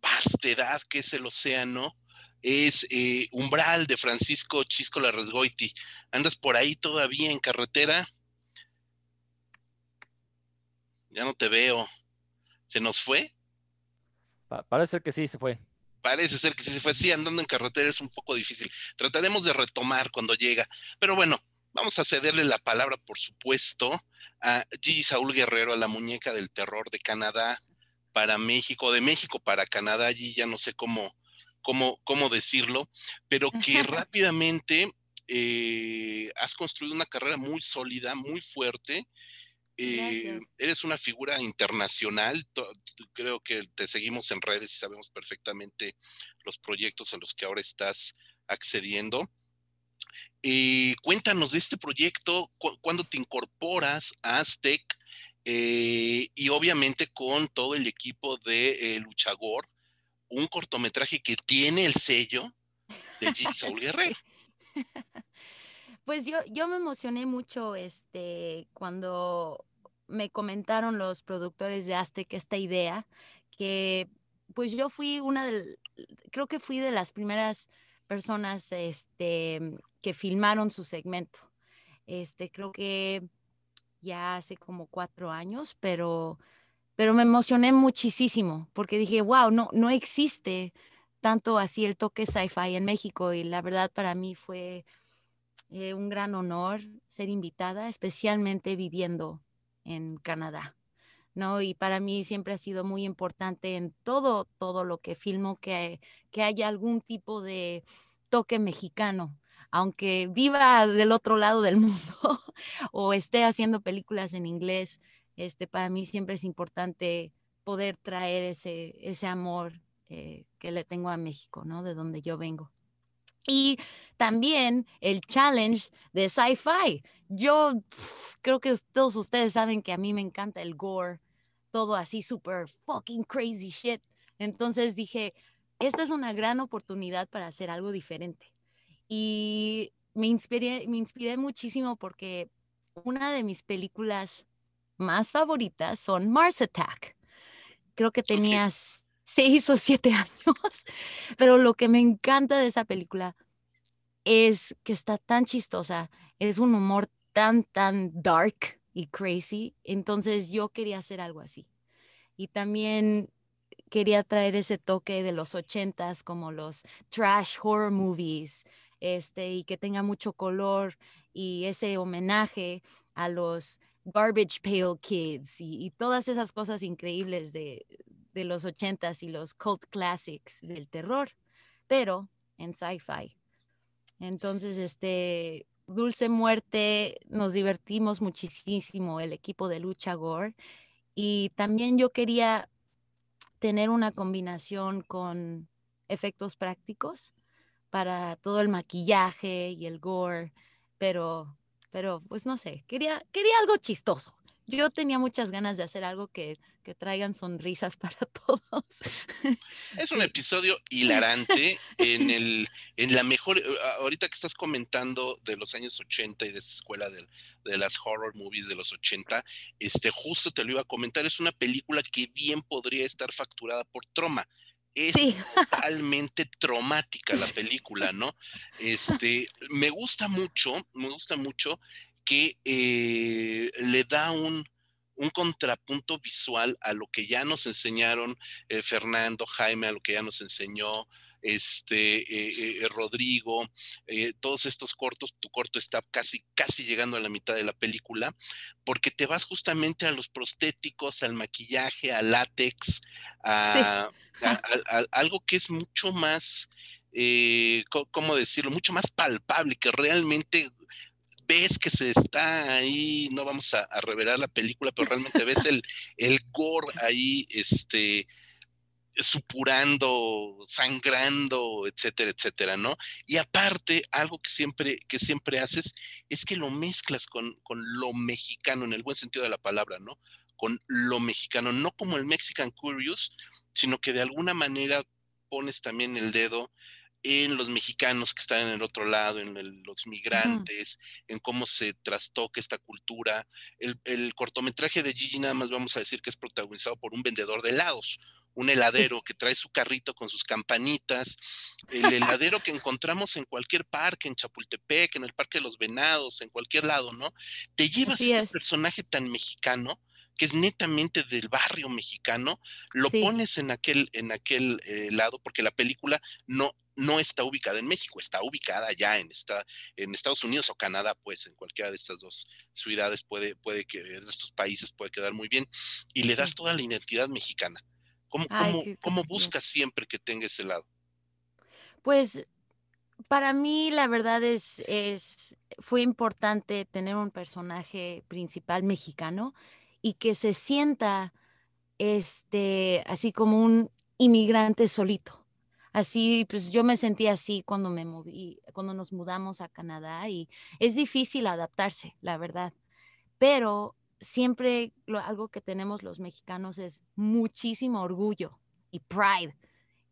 A: vastedad que es el océano, es eh, Umbral de Francisco Chisco Larresgoiti. ¿Andas por ahí todavía en carretera? Ya no te veo. ¿Se nos fue?
C: parece ser que sí, se fue.
A: Parece ser que sí se fue. Sí, andando en carretera es un poco difícil. Trataremos de retomar cuando llega. Pero bueno, vamos a cederle la palabra, por supuesto, a Gigi Saúl Guerrero, a la muñeca del terror de Canadá, para México, de México para Canadá, allí ya no sé cómo, cómo, cómo decirlo, pero que <laughs> rápidamente eh, has construido una carrera muy sólida, muy fuerte. Eh, eres una figura internacional, creo que te seguimos en redes y sabemos perfectamente los proyectos a los que ahora estás accediendo. Eh, cuéntanos de este proyecto, cuándo te incorporas a Aztec, eh, y obviamente con todo el equipo de eh, Luchagor, un cortometraje que tiene el sello de G. Saul <laughs> Guerrero.
D: Pues yo, yo me emocioné mucho este, cuando me comentaron los productores de Aztec esta idea, que pues yo fui una de, creo que fui de las primeras personas este, que filmaron su segmento. Este, creo que ya hace como cuatro años, pero, pero me emocioné muchísimo porque dije, wow, no, no existe tanto así el toque sci-fi en México y la verdad para mí fue eh, un gran honor ser invitada, especialmente viviendo en Canadá. ¿no? Y para mí siempre ha sido muy importante en todo, todo lo que filmo que, que haya algún tipo de toque mexicano, aunque viva del otro lado del <laughs> mundo o esté haciendo películas en inglés, este, para mí siempre es importante poder traer ese, ese amor eh, que le tengo a México, ¿no? De donde yo vengo. Y también el challenge de sci-fi. Yo creo que todos ustedes saben que a mí me encanta el gore, todo así super fucking crazy shit. Entonces dije, esta es una gran oportunidad para hacer algo diferente. Y me inspiré, me inspiré muchísimo porque una de mis películas más favoritas son Mars Attack. Creo que tenías seis o siete <laughs> años, pero lo que me encanta de esa película es que está tan chistosa, es un humor tan, tan dark y crazy, entonces yo quería hacer algo así. Y también quería traer ese toque de los ochentas, como los trash horror movies, este, y que tenga mucho color y ese homenaje a los Garbage Pail Kids y, y todas esas cosas increíbles de, de los ochentas y los cult classics del terror, pero en sci-fi. Entonces, este, Dulce Muerte, nos divertimos muchísimo el equipo de Lucha Gore y también yo quería tener una combinación con efectos prácticos para todo el maquillaje y el gore, pero, pero pues no sé, quería, quería algo chistoso yo tenía muchas ganas de hacer algo que, que traigan sonrisas <laughs> para todos.
A: Es un episodio hilarante <laughs> en el, en la mejor, eh, ahorita que estás comentando de los años 80 y de esa escuela de, de las horror movies de los 80, este, justo te lo iba a comentar, es una película que bien podría estar facturada por Troma es totalmente traumática la película, ¿no? Este, me gusta mucho, me gusta mucho que eh, le da un, contrapunto visual a lo que ya nos enseñaron eh, Fernando, Jaime, a lo que ya nos enseñó este eh, Rodrigo, todos estos cortos, tu corto está casi, casi llegando a la mitad de la película, porque te vas justamente a los prostéticos, al maquillaje, al látex, <laughs> a, algo que es mucho más, ¿cómo decirlo? Mucho más palpable, que realmente ves que se está ahí, no vamos a, revelar la película, pero realmente ves el, el gore ahí, este, supurando, sangrando, etcétera, etcétera, ¿no? Y aparte, algo que siempre, que siempre haces es que lo mezclas con, con lo mexicano, en el buen sentido de la palabra, ¿no? Con lo mexicano, no como el Mexican Curious, sino que de alguna manera pones también el dedo en los mexicanos que están en el otro lado, en los migrantes, en cómo se trastoca esta cultura. El, cortometraje de Gigi nada más vamos a decir que es protagonizado por un vendedor de helados, un heladero que trae su carrito con sus campanitas, el heladero que encontramos en cualquier parque, en Chapultepec, en el Parque de los Venados, en cualquier lado, ¿no? Te llevas a este personaje tan mexicano que es netamente del barrio mexicano, lo pones en aquel, en aquel eh, lado, porque la película no, no está ubicada en México, está ubicada ya en, esta, en Estados Unidos o Canadá, pues en cualquiera de estas dos ciudades puede, puede que, de estos países puede quedar muy bien, y le das toda la identidad mexicana. ¿Cómo, cómo, buscas siempre que tenga ese lado?
D: Pues para mí la verdad es, es, fue importante tener un personaje principal mexicano y que se sienta este, así como un inmigrante solito Así, pues yo me sentí así cuando me moví, cuando nos mudamos a Canadá y es difícil adaptarse, la verdad. Pero siempre algo que tenemos los mexicanos es muchísimo orgullo y pride.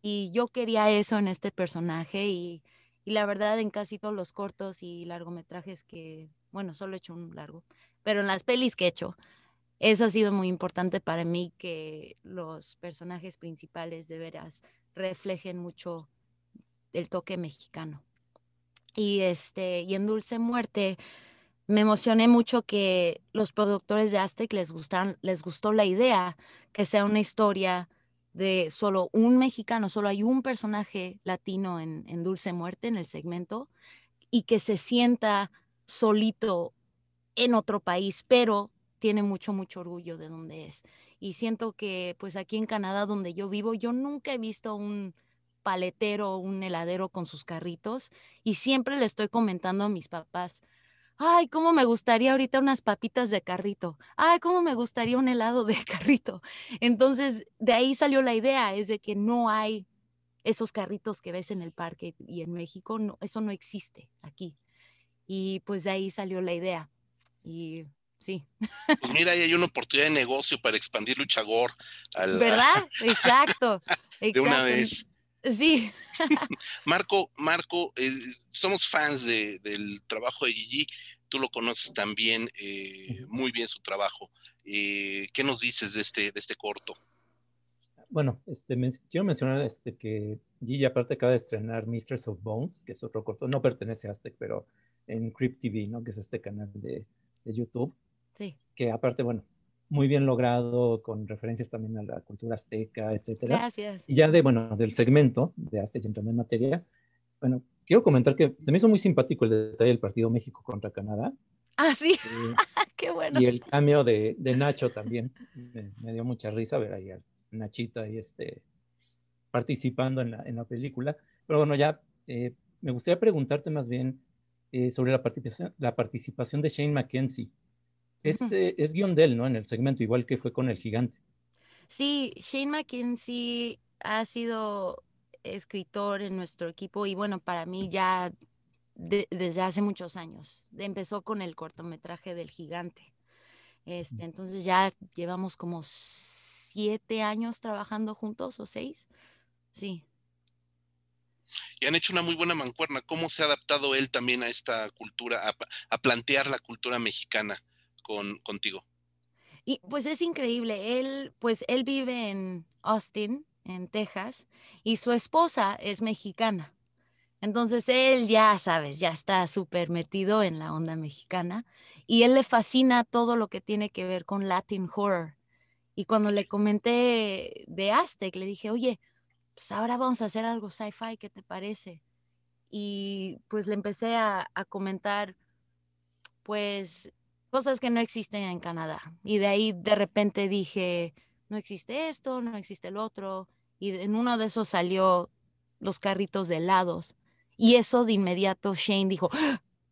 D: Y yo quería eso en este personaje y, y la verdad en casi todos los cortos y largometrajes que, bueno, solo he hecho un largo, pero en las pelis que he hecho, eso ha sido muy importante para mí que los personajes principales de veras reflejen mucho el toque mexicano. Y este y en Dulce Muerte me emocioné mucho que los productores de Aztec les gustan, les gustó la idea que sea una historia de solo un mexicano, solo hay un personaje latino en, en Dulce Muerte en el segmento y que se sienta solito en otro país, pero tiene mucho, mucho orgullo de donde es. Y siento que pues aquí en Canadá, donde yo vivo, yo nunca he visto un paletero o un heladero con sus carritos y siempre le estoy comentando a mis papás, ay, cómo me gustaría ahorita unas papitas de carrito, ay, cómo me gustaría un helado de <laughs> carrito. Entonces, de ahí salió la idea, es de que no hay esos carritos que ves en el parque y en México, no, eso no existe aquí. Y pues de ahí salió la idea. Y sí.
A: Pues mira, ahí hay una oportunidad de negocio para expandir Luchagor.
D: Al, ¿Verdad? <laughs> Exacto.
A: de una vez.
D: Sí. <laughs>
A: Marco, Marco, eh, somos fans de, del trabajo de Gigi. Tú lo conoces también eh, muy bien su trabajo. Eh, ¿Qué nos dices de este, de este corto?
B: Bueno, este, quiero mencionar este, que Gigi aparte acaba de estrenar Mistress of Bones, que es otro corto, no pertenece a Aztec, pero en Crypt TV, ¿no? que es este canal de, de YouTube.
D: Sí.
B: Que aparte, bueno, muy bien logrado, con referencias también a la cultura azteca, etcétera.
D: Gracias.
B: Y ya de, bueno, del segmento de Aztec Gentleman en materia, bueno, quiero comentar que se me hizo muy simpático el detalle del partido México contra Canadá.
D: Ah, sí, eh, <laughs> qué bueno.
B: Y el cambio de, de Nacho también, me, me, dio mucha risa ver ahí a Nachito ahí este, participando en la, en la película. Pero bueno, ya eh, me gustaría preguntarte más bien eh, sobre la participación, la participación de Shane McKenzie. Es, uh -huh. eh, es guion de él, ¿no? En el segmento, igual que fue con el gigante.
D: Sí, Shane McKenzie ha sido escritor en nuestro equipo y bueno, para mí ya de, desde hace muchos años. Empezó con el cortometraje del gigante. Este, entonces ya llevamos como siete años trabajando juntos o seis. Sí.
A: Y han hecho una muy buena mancuerna. ¿Cómo se ha adaptado él también a esta cultura, a, a plantear la cultura mexicana con, contigo?
D: Y pues es increíble. Él, pues él vive en Austin, en Texas, y su esposa es mexicana. Entonces él ya sabes, ya está súper metido en la onda mexicana y él le fascina todo lo que tiene que ver con Latin horror. Y cuando le comenté de Aztec, le dije, oye, pues ahora vamos a hacer algo sci-fi, ¿qué te parece? Y pues le empecé a, a, comentar, pues, cosas que no existen en Canadá. Y de ahí de repente dije, no existe esto, no existe el otro. Y en uno de esos salió los carritos de helados. Y eso de inmediato Shane dijo,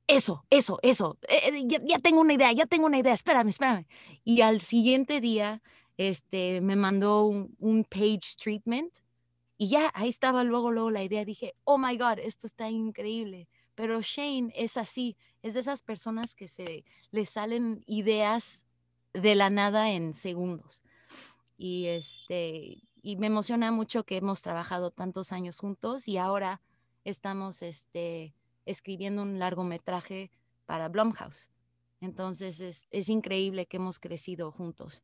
D: eso, eso, eso, eh, ya, ya, tengo una idea, ya tengo una idea, espérame, espérame. Y al siguiente día este, me mandó un, un page treatment y ya ahí estaba luego, luego la idea. Dije, oh my God, esto está increíble. Pero Shane es así, es de esas personas que se le salen ideas de la nada en segundos. Y, este, y me emociona mucho que hemos trabajado tantos años juntos y ahora estamos este, escribiendo un largometraje para Blumhouse. Entonces es, es increíble que hemos crecido juntos.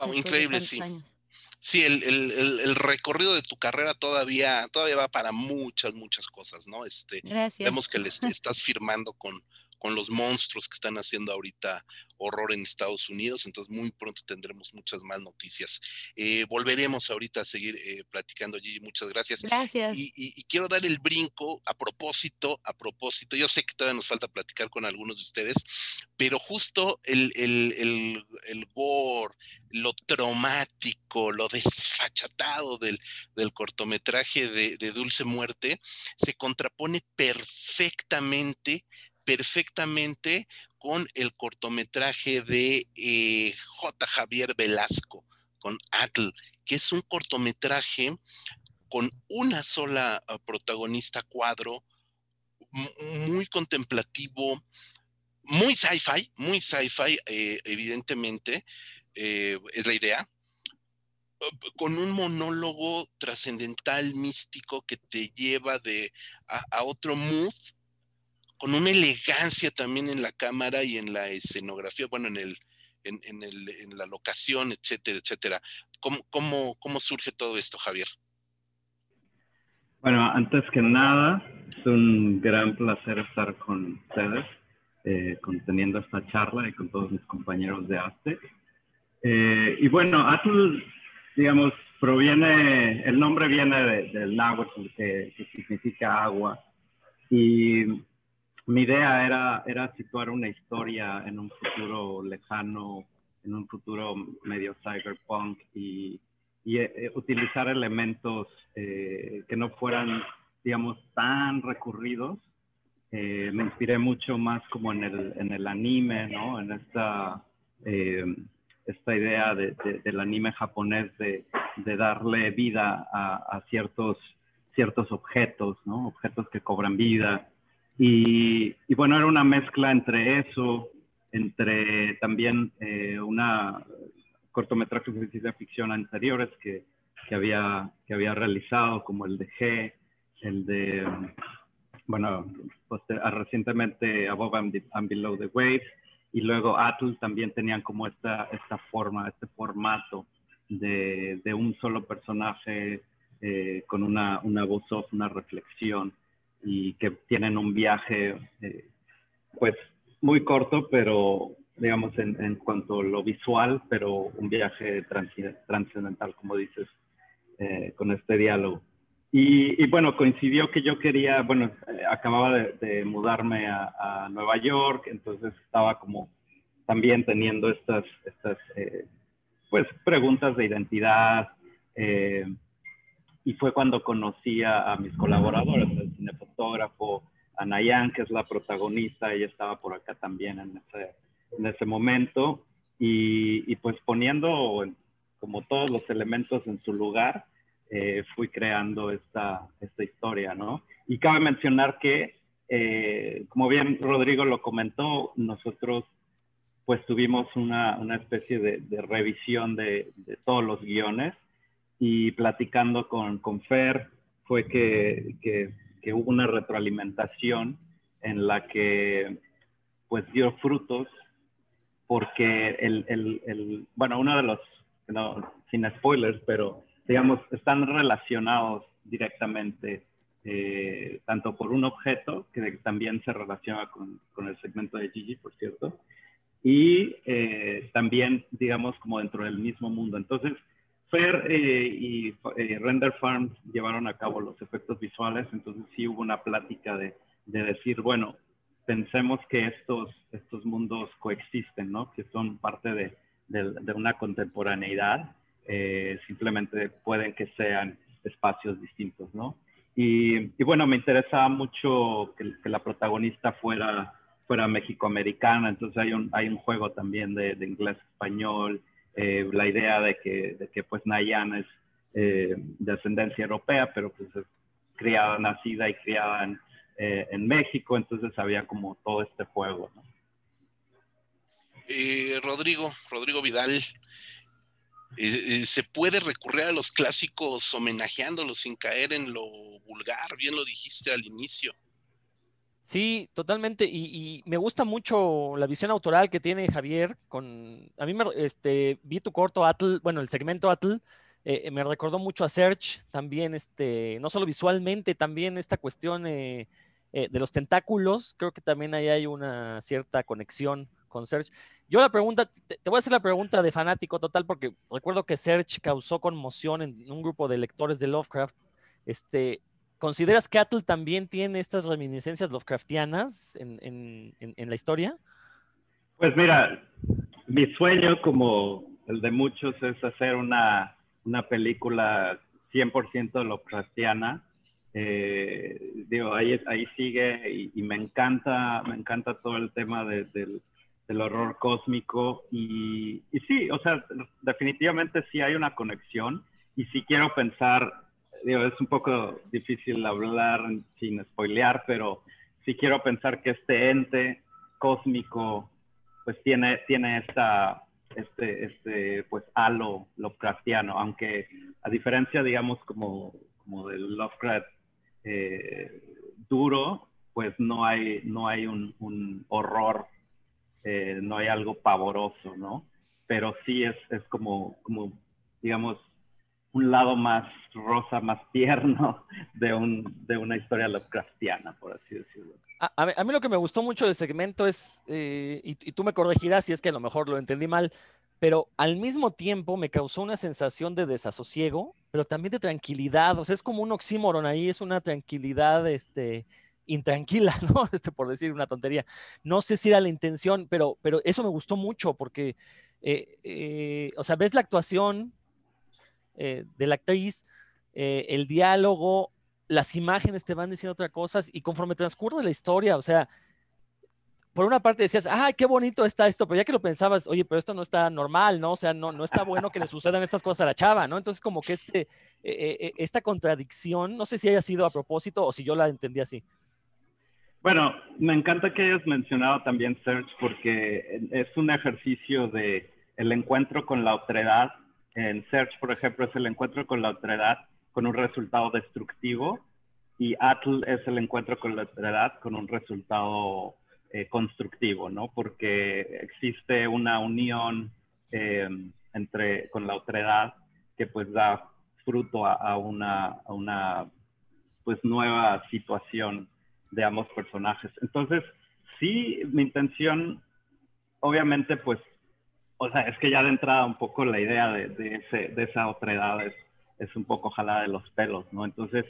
A: Wow, increíble, sí. Años. Sí, el, el, el, recorrido de tu carrera todavía, todavía va para muchas, muchas cosas, ¿no? Este,
D: Gracias.
A: Vemos que les estás firmando con, con los monstruos que están haciendo ahorita horror en Estados Unidos, entonces muy pronto tendremos muchas más noticias. Eh, volveremos ahorita a seguir eh, platicando, Gigi, muchas gracias.
D: Gracias.
A: Y, y, y, quiero dar el brinco a propósito, a propósito, yo sé que todavía nos falta platicar con algunos de ustedes, pero justo el, el, el, el gore, lo traumático, lo desfachatado del, del cortometraje de, Dulce Muerte, se contrapone perfectamente perfectamente con el cortometraje de eh, J. Javier Velasco, con Atl, que es un cortometraje con una sola uh, protagonista cuadro, muy contemplativo, muy sci-fi, muy sci-fi, eh, evidentemente, eh, es la idea, con un monólogo trascendental, místico, que te lleva de, a, otro mood, con una elegancia también en la cámara y en la escenografía, bueno, en el, en, en, la locación, etcétera, etcétera. ¿Cómo, cómo, cómo surge todo esto, Javier?
N: Bueno, antes que nada, es un gran placer estar con ustedes, eh, conteniendo esta charla y con todos mis compañeros de Aztec. Eh, y bueno, Atul, digamos, proviene, el nombre viene del náhuatl, que, que, significa agua. Y mi idea era, era situar una historia en un futuro lejano, en un futuro medio cyberpunk y, y eh, utilizar elementos eh, que no fueran, digamos, tan recurridos. Eh, me inspiré mucho más como en el, en el anime, ¿no? En esta, esta idea de, del anime japonés de, darle vida a, ciertos, ciertos objetos. Objetos que cobran vida. Y, y bueno, era una mezcla entre eso, entre también una cortometrajes de ciencia ficción anteriores que, que, había, que había realizado, como el de G, el de, bueno, pues, recientemente Above and, Below the Waves, y luego Atul también tenían como esta, esta forma, este formato de, de un solo personaje eh, con una, una voz off, una reflexión, y que tienen un viaje, eh, pues, muy corto, pero digamos, en, en, cuanto a lo visual, pero un viaje trascendental, como dices, eh, con este diálogo. Y, y, bueno, coincidió que yo quería, bueno, eh, acababa de, de mudarme a, a, Nueva York, entonces estaba como también teniendo estas, estas eh, pues, preguntas de identidad. y fue cuando conocí a, a mis colaboradores, el cinefotógrafo, a Nayan, que es la protagonista, ella estaba por acá también en ese en ese momento y, pues poniendo como todos los elementos en su lugar, eh, fui creando esta, esta historia, ¿no? Y cabe mencionar que, eh, como bien Rodrigo lo comentó, nosotros pues tuvimos una, una especie de, de revisión de, de, todos los guiones y platicando con, con Fer fue que, que, que, hubo una retroalimentación en la que pues dio frutos porque el, el, el, bueno, uno de los, no, sin spoilers, pero digamos, están relacionados directamente, eh, tanto por un objeto, que también se relaciona con, con el segmento de Gigi, por cierto, y eh, también, digamos, como dentro del mismo mundo. Entonces, Fer eh, y eh, Render Farms llevaron a cabo los efectos visuales, entonces sí hubo una plática de, de decir, bueno, pensemos que estos, estos mundos coexisten, ¿no? que son parte de, de, una contemporaneidad, eh, simplemente pueden que sean espacios distintos. ¿no? Y, bueno, me interesaba mucho que, la protagonista fuera, fuera mexicoamericana, entonces hay un, hay un juego también de, de inglés-español, eh, la idea de que, de que pues Nayan es eh, de ascendencia europea, pero pues es criada, nacida y criada en, en México, entonces había como todo este juego. ¿no?
A: Rodrigo, Rodrigo Vidal, eh, se puede recurrir a los clásicos homenajeándolos sin caer en lo vulgar, bien lo dijiste al inicio.
C: Sí, totalmente. Y, me gusta mucho la visión autoral que tiene Javier. Con a mí me este, vi tu corto Atl, bueno, el segmento Atl, eh, me recordó mucho a Search también, este, no solo visualmente, también esta cuestión eh, eh, de los tentáculos, creo que también ahí hay una cierta conexión con Search. Yo la pregunta, te, voy a hacer la pregunta de fanático total, porque recuerdo que Search causó conmoción en un grupo de lectores de Lovecraft. Este, ¿Consideras que Atle también tiene estas reminiscencias Lovecraftianas en, la historia?
N: Pues mira, mi sueño, como el de muchos, es hacer una, una película 100% Lovecraftiana eh, digo, ahí, ahí sigue y, me encanta, me encanta todo el tema de, de, del horror cósmico y, y, sí, o sea, definitivamente sí hay una conexión y sí quiero pensar, digo, es un poco difícil hablar sin spoilear, pero sí quiero pensar que este ente cósmico pues tiene, tiene esta, este, este, pues halo Lovecraftiano, aunque a diferencia, digamos, como, como del Lovecraft eh, duro, pues no hay, no hay un, un horror, eh, no hay algo pavoroso, ¿no? pero sí es, es como, como, digamos, un lado más rosa, más <laughs> tierno de, un, de una historia Lovecraftiana, por así decirlo.
C: A, mí lo que me gustó mucho del segmento es, eh, y, y, tú me corregirás si es que a lo mejor lo entendí mal, pero al mismo tiempo me causó una sensación de desasosiego, pero también de tranquilidad. O sea, es como un oxímoron ahí, es una tranquilidad este, intranquila, <laughs> ¿no? Este, por decir una tontería. No sé si era la intención, pero, pero eso me gustó mucho porque, eh, eh, o sea, ves la actuación eh, de la actriz, el diálogo, las imágenes te van diciendo otras cosas y conforme transcurre la historia, o sea, por una parte decías, ay, qué bonito está esto, pero ya que lo pensabas, oye, pero esto no está normal, ¿no? O sea, no, no está bueno que le sucedan estas cosas a la chava, ¿no? Entonces, como que este, esta contradicción, no sé si haya sido a propósito o si yo la entendí así.
N: Bueno, me encanta que hayas mencionado también Search porque es un ejercicio de el encuentro con la otredad. En Search, por ejemplo, es el encuentro con la otredad con un resultado destructivo y Atl es el encuentro con la otredad con un resultado eh, constructivo, ¿no? Porque existe una unión eh, entre, con la otredad que pues da fruto a, una, a una pues nueva situación de ambos personajes. Entonces, sí, mi intención, obviamente, pues, o sea, es que ya de entrada un poco la idea de, de, ese, de esa otredad es, es, un poco jalada de los pelos, ¿no? Entonces,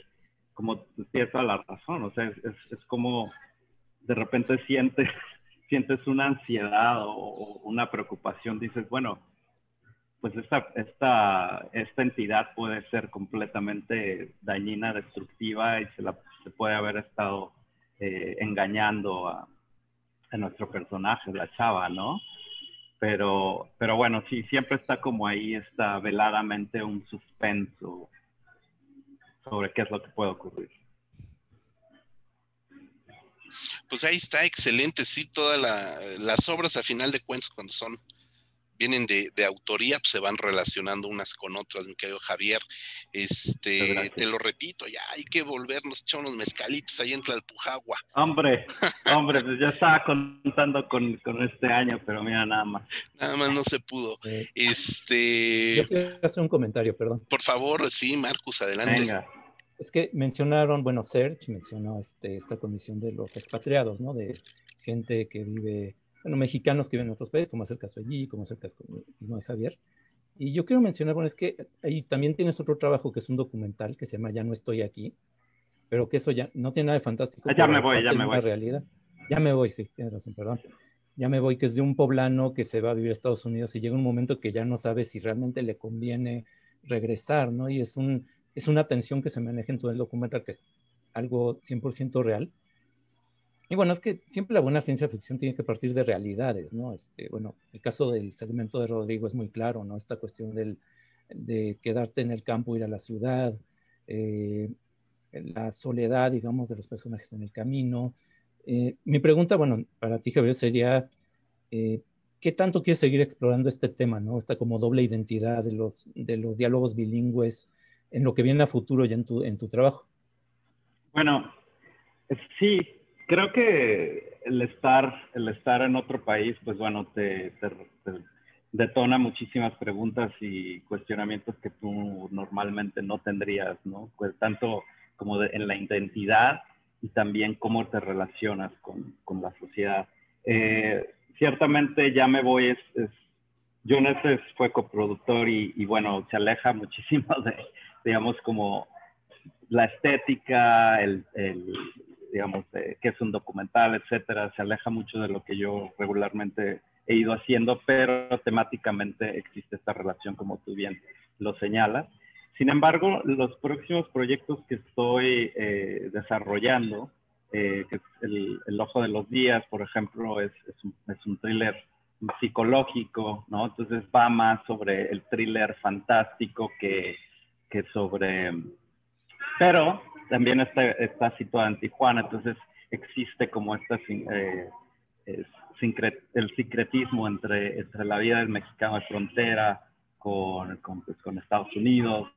N: como tienes toda la razón, o sea, es, es como de repente sientes, <laughs> sientes una ansiedad o, una preocupación, dices, bueno, pues esta, esta, esta entidad puede ser completamente dañina, destructiva y se, la, se puede haber estado eh, engañando a, nuestro personaje, la chava, ¿no? Pero, pero bueno, sí, siempre está como ahí, está veladamente un suspenso sobre qué es lo que puede ocurrir.
A: Pues ahí está, excelente, sí, todas las obras a final de cuentas cuando son, vienen de, autoría, pues se van relacionando unas con otras, mi querido Javier. Este, te lo repito, ya hay que volvernos, echar unos mezcalitos ahí en Tlalpujagua.
N: Hombre, <laughs> hombre, pues ya estaba contando con, con, este año, pero mira, nada más.
A: Nada más no se pudo. <laughs> Este.
B: Yo quiero hacer un comentario, perdón.
A: Por favor, sí, Marcus, adelante. Venga.
B: Es que mencionaron, bueno, Serge mencionó este, esta condición de los expatriados, ¿no? De gente que vive, bueno, mexicanos que viven en otros países, como es el caso allí, como es el caso de Javier. Y yo quiero mencionar, bueno, es que ahí también tienes otro trabajo que es un documental que se llama Ya no estoy aquí, pero que eso ya no tiene nada de fantástico.
N: Ah, ya me voy, ya me voy.
B: Realidad. Ya me voy, sí, tienes razón, perdón. Ya me voy, que es de un poblano que se va a vivir a Estados Unidos y llega un momento que ya no sabe si realmente le conviene regresar, ¿no? Y es un, es una tensión que se maneja en todo el documental, que es algo 100% real. Y bueno, es que siempre la buena ciencia ficción tiene que partir de realidades, ¿no? Este, bueno, el caso del segmento de Rodrigo es muy claro, ¿no? Esta cuestión del, de quedarte en el campo, ir a la ciudad, eh, la soledad, digamos, de los personajes en el camino. Eh, mi pregunta, bueno, para ti, Javier, sería, eh, ¿qué tanto quieres seguir explorando este tema, ¿no? Esta como doble identidad de los, de los diálogos bilingües en lo que viene a futuro ya en tu, en tu trabajo?
N: Bueno, sí, creo que el estar, el estar en otro país, pues bueno, te, detona muchísimas preguntas y cuestionamientos que tú normalmente no tendrías, ¿no? Pues tanto como en la identidad y también cómo te relacionas con, con la sociedad. Eh, ciertamente ya me voy, es, es Jonas fue coproductor y, bueno, se aleja <laughs> muchísimo de, digamos, como la estética, el, digamos, que es un documental, etcétera, se aleja mucho de lo que yo regularmente he ido haciendo, pero temáticamente existe esta relación, como tú bien lo señalas. Sin embargo, los próximos proyectos que estoy eh, desarrollando, eh, que es el, Ojo de los Días, por ejemplo, es, es, un, es un thriller psicológico, ¿no? Entonces va más sobre el thriller fantástico que que sobre... Pero también está, está situada en Tijuana, entonces existe como este eh, el secretismo entre, entre la vida del mexicano de frontera con, pues, con, Estados Unidos.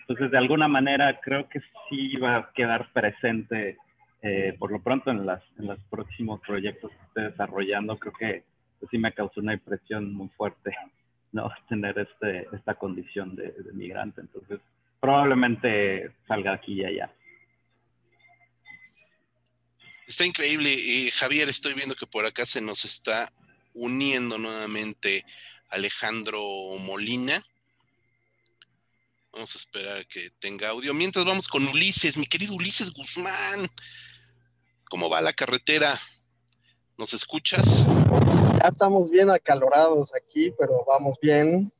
N: Entonces, de alguna manera, creo que sí va a quedar presente, eh, por lo pronto, en, las, en los próximos proyectos que estoy desarrollando. Creo que pues, sí me causó una impresión muy fuerte <laughs> no tener este, esta condición de migrante. Entonces, probablemente salga aquí y allá.
A: Está increíble. Eh, Javier, estoy viendo que por acá se nos está uniendo nuevamente Alejandro Molina. Vamos a esperar a que tenga audio. Mientras vamos con Ulises, mi querido Ulises Guzmán. ¿Cómo va la carretera? ¿Nos escuchas?
I: Ya estamos bien acalorados aquí, pero vamos bien.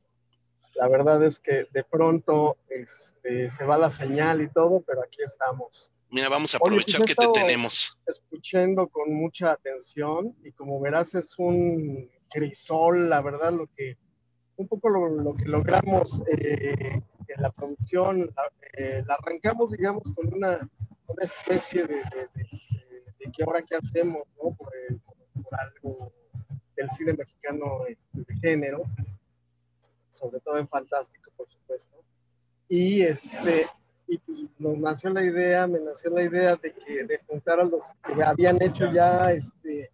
I: La verdad es que de pronto este, se va la señal y todo, pero aquí estamos.
A: Mira, vamos a
I: Oye, pues,
A: aprovechar que te tenemos.
I: Escuchando con mucha atención y como verás es un crisol, la verdad, lo que un poco lo, lo que logramos eh, en la producción, la, eh, la arrancamos, digamos, con una, una especie de, de, de, este, de que ahora qué hacemos, ¿no? Por- por algo del cine mexicano este, de género, sobre todo en fantástico, por supuesto. Y este, y pues nos nació la idea, me nació la idea de que de juntar a los que habían hecho ya este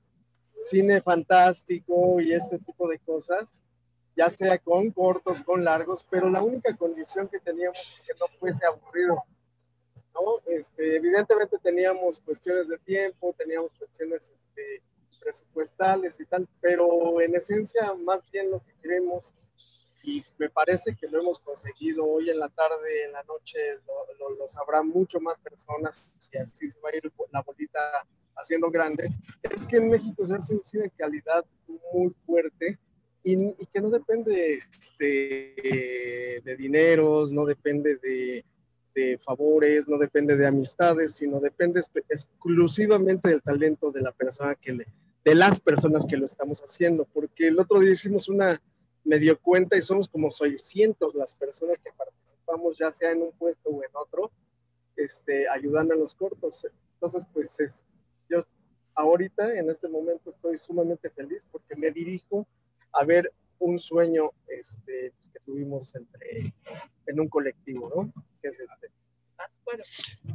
I: cine fantástico y este tipo de cosas, ya sea con cortos, con largos, pero la única condición que teníamos es que no fuese aburrido. ¿no? Este, evidentemente teníamos cuestiones de tiempo, teníamos cuestiones este, presupuestales y tal, pero en esencia más bien lo que queremos y me parece que lo hemos conseguido. Hoy en la tarde, en la noche, lo, lo, lo sabrán mucho más personas y así se va a ir la bolita haciendo grande, es que en México se hace un cine de calidad muy fuerte y, y que no depende este, de dineros, no depende de, de favores, no depende de amistades, sino depende exclusivamente del talento de la persona que le, de las personas que lo estamos haciendo, porque el otro día hicimos una medio cuenta y somos como 600 las personas que participamos, ya sea en un puesto o en otro, este, ayudando en los cortos. Entonces, pues es, yo ahorita, en este momento, estoy sumamente feliz porque me dirijo a ver un sueño este, pues, que tuvimos entre, en un colectivo, ¿no? Que es este.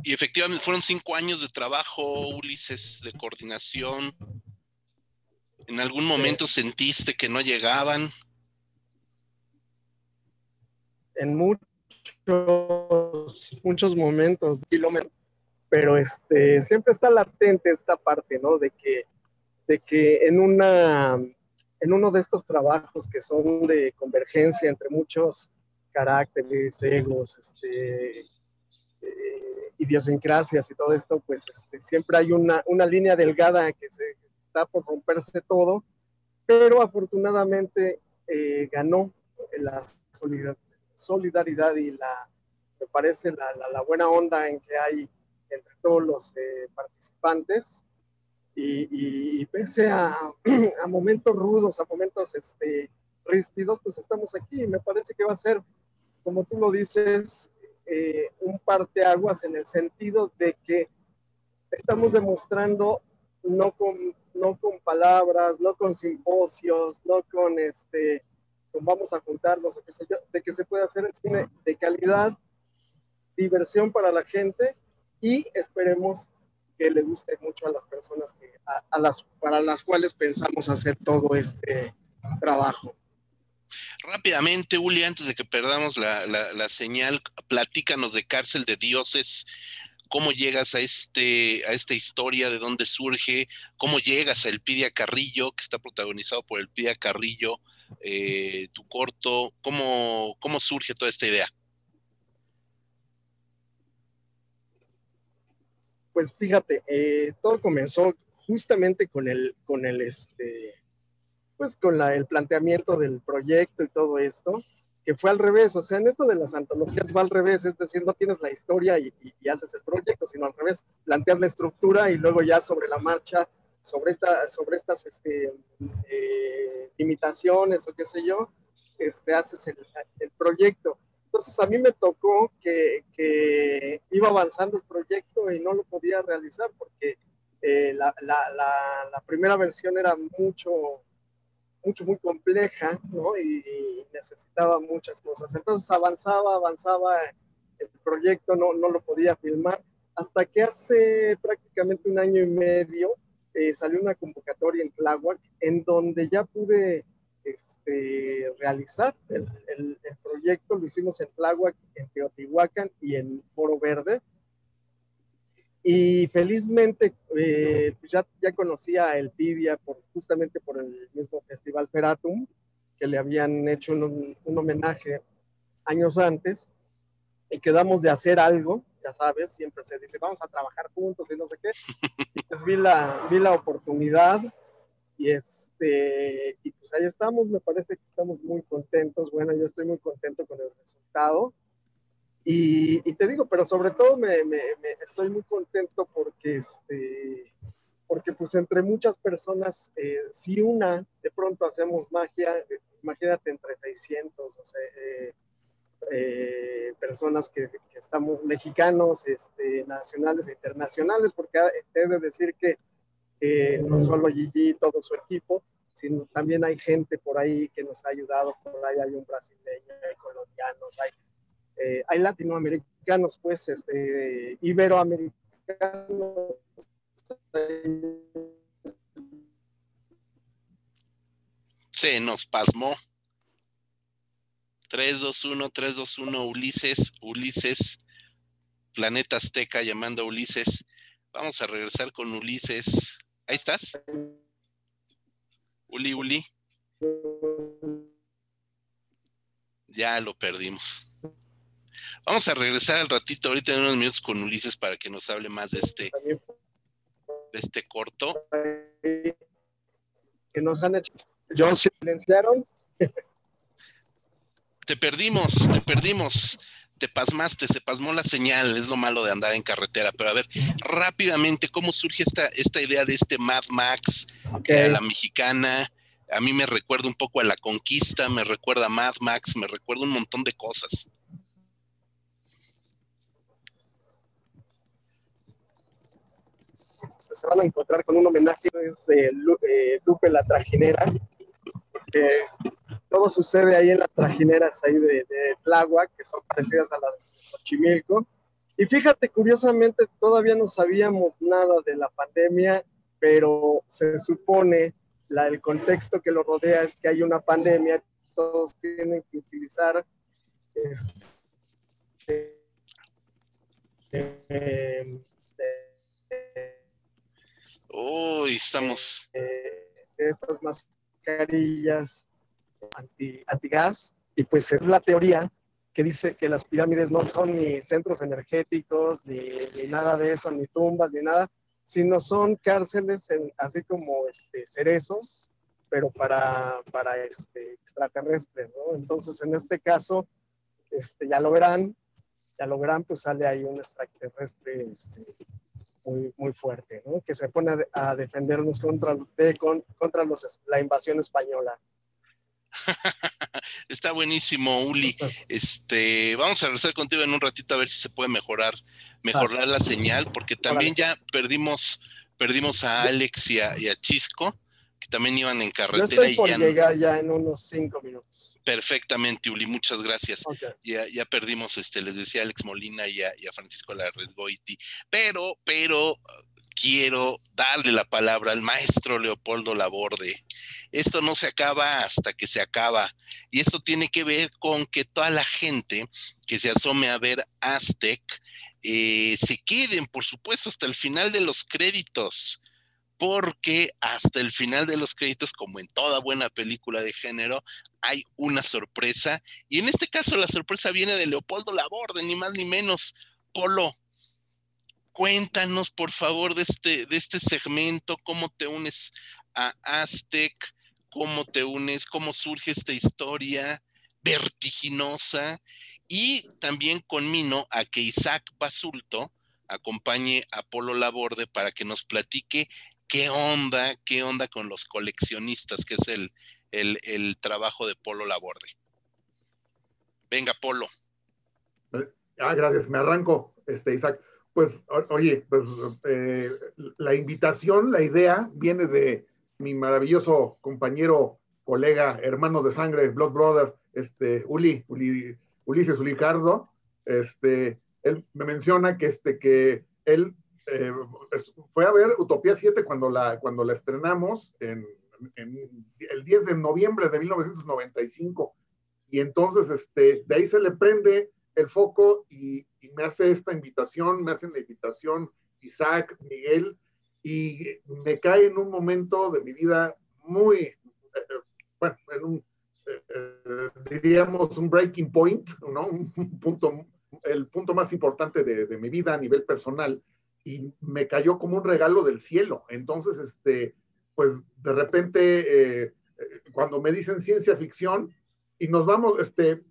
A: Y efectivamente fueron cinco años de trabajo, Ulises, de coordinación. ¿En algún momento sentiste que no llegaban?
I: En muchos, muchos momentos, pero este, siempre está latente esta parte, ¿no? De que, de que en, una, en uno de estos trabajos que son de convergencia entre muchos caracteres, egos, este, eh, idiosincrasias y todo esto, pues este, siempre hay una, una línea delgada que se está por romperse todo, pero afortunadamente eh, ganó la solidaridad solidaridad y la, me parece, la, la, buena onda en que hay entre todos los eh, participantes. Y, y, pese a, <clears throat> a, momentos rudos, a momentos este, ríspidos, pues estamos aquí. Y me parece que va a ser, como tú lo dices, eh, un parteaguas en el sentido de que estamos demostrando no con, no con palabras, no con simposios, no con este, vamos a juntarnos o qué sé yo, de que se puede hacer cine de calidad, diversión para la gente y esperemos que le guste mucho a las personas que, a, las, para las cuales pensamos hacer todo este trabajo.
A: Rápidamente, Uli, antes de que perdamos la, la, señal, platícanos de Cárcel de Dioses, cómo llegas a, este, a esta historia, de dónde surge, cómo llegas a El Carrillo, que está protagonizado por El Pidia Carrillo, eh, tu corto, ¿cómo, ¿cómo surge toda esta idea?
I: Pues fíjate, eh, todo comenzó justamente con el, con el, este, pues con la, el planteamiento del proyecto y todo esto, que fue al revés, o sea, en esto de las antologías va al revés, es decir, no tienes la historia y, y, y haces el proyecto, sino al revés, planteas la estructura y luego ya sobre la marcha sobre, esta, sobre estas este, eh, imitaciones o qué sé yo, este, haces el, el, proyecto. Entonces a mí me tocó que, que, iba avanzando el proyecto y no lo podía realizar porque eh, la, la, la, la, primera versión era mucho, mucho, muy compleja ¿no? y, y, necesitaba muchas cosas. Entonces avanzaba, avanzaba el proyecto, no, no lo podía filmar, hasta que hace prácticamente un año y medio eh, salió una convocatoria en Tláhuac en donde ya pude este, realizar el, el, el, proyecto. Lo hicimos en Tláhuac, en Teotihuacán y en Foro Verde. Y felizmente eh, pues ya, ya conocía a Elpidia por, justamente por el mismo Festival Feratum, que le habían hecho un, un homenaje años antes, y quedamos de hacer algo, ya sabes, siempre se dice, vamos a trabajar juntos y no sé qué. <laughs> Pues vi la, vi la oportunidad y, este, y pues ahí estamos, me parece que estamos muy contentos. Bueno, yo estoy muy contento con el resultado. Y, y te digo, pero sobre todo me, me, me, estoy muy contento porque, este, porque pues entre muchas personas, eh, si una de pronto hacemos magia, imagínate entre 600, o sea, eh, eh, personas que, estamos mexicanos, este, nacionales e internacionales, porque he de decir que no solo Gigi y todo su equipo, sino también hay gente por ahí que nos ha ayudado, por ahí hay un brasileño, hay colombianos, hay, eh, hay latinoamericanos, pues, este, iberoamericanos.
A: Se nos pasmó. 321, 321, Ulises, Ulises, Planeta Azteca llamando a Ulises. Vamos a regresar con Ulises. Ahí estás. Uli, Uli. Ya lo perdimos. Vamos a regresar al ratito, ahorita en unos minutos con Ulises para que nos hable más de este, de este corto.
I: Que nos han hecho. Yo silenciaron.
A: Te perdimos, te perdimos, te pasmaste, se pasmó la señal, es lo malo de andar en carretera. Pero a ver, rápidamente, ¿cómo surge esta, esta idea de este Mad Max okay. a la mexicana? A mí me recuerda un poco a la conquista, me recuerda a Mad Max, me recuerda un montón de cosas.
I: Se van a encontrar con un homenaje de Lupe la Trajinera, que todo sucede ahí en las trajineras ahí de, de Tláhuac, que son parecidas a las de Xochimilco. Y fíjate, curiosamente, todavía no sabíamos nada de la pandemia, pero se supone, la, el contexto que lo rodea es que hay una pandemia, todos tienen que utilizar este,
A: eh, Uy, estamos.
I: Eh, estas mascarillas anti, antigas, y pues es la teoría que dice que las pirámides no son ni centros energéticos, ni, ni nada de eso, ni tumbas, ni nada, sino son cárceles así como este, cerezos, pero para, para este, extraterrestres. Entonces, en este caso, este, ya lo verán, ya lo verán, pues sale ahí un extraterrestre este, muy, muy fuerte. Que se pone a, defendernos contra, contra los, la invasión española. <laughs>
A: Está buenísimo, Uli. Este, vamos a regresar contigo en un ratito a ver si se puede mejorar, mejorar la señal, porque también ya perdimos, perdimos a Alex y a, y a Chisco, que también iban en carretera.
I: Yo estoy
A: y ya,
I: llegar ya en unos cinco minutos.
A: Perfectamente, Uli, muchas gracias.
I: Okay.
A: Ya, ya perdimos, este, les decía a Alex Molina y a, y a Francisco Larresgoiti, pero, pero quiero darle la palabra al maestro Leopoldo Laborde. Esto no se acaba hasta que se acaba. Y esto tiene que ver con que toda la gente que se asome a ver Aztec eh, se queden, por supuesto, hasta el final de los créditos. Porque hasta el final de los créditos, como en toda buena película de género, hay una sorpresa. Y en este caso la sorpresa viene de Leopoldo Laborde, ni más ni menos. Polo, cuéntanos por favor de este, de este segmento, cómo te unes a Aztec, cómo te unes, cómo surge esta historia vertiginosa y también conmino a que Isaac Basulto acompañe a Polo Laborde para que nos platique qué onda, qué onda con los coleccionistas, que es el, el, el trabajo de Polo Laborde. Venga, Polo.
E: Ah, gracias, me arranco, este, Isaac. Pues, oye, pues eh, la invitación, la idea viene de mi maravilloso compañero, colega, hermano de sangre, Blood Brother, este, Uli, Uli Ulises Ulicardo. Este, él me menciona que, este, que él eh, fue a ver Utopía 7 cuando la, cuando la estrenamos en el 10 de noviembre de 1995. Y entonces, este, de ahí se le prende el foco y, me hace esta invitación, me hacen la invitación Isaac, Miguel, y me cae en un momento de mi vida muy, eh, eh, bueno, en un, eh, diríamos, un breaking point, ¿no? Un punto, el punto más importante de, de, mi vida a nivel personal, y me cayó como un regalo del cielo. Entonces, este, pues de repente, cuando me dicen ciencia ficción, y nos vamos, este,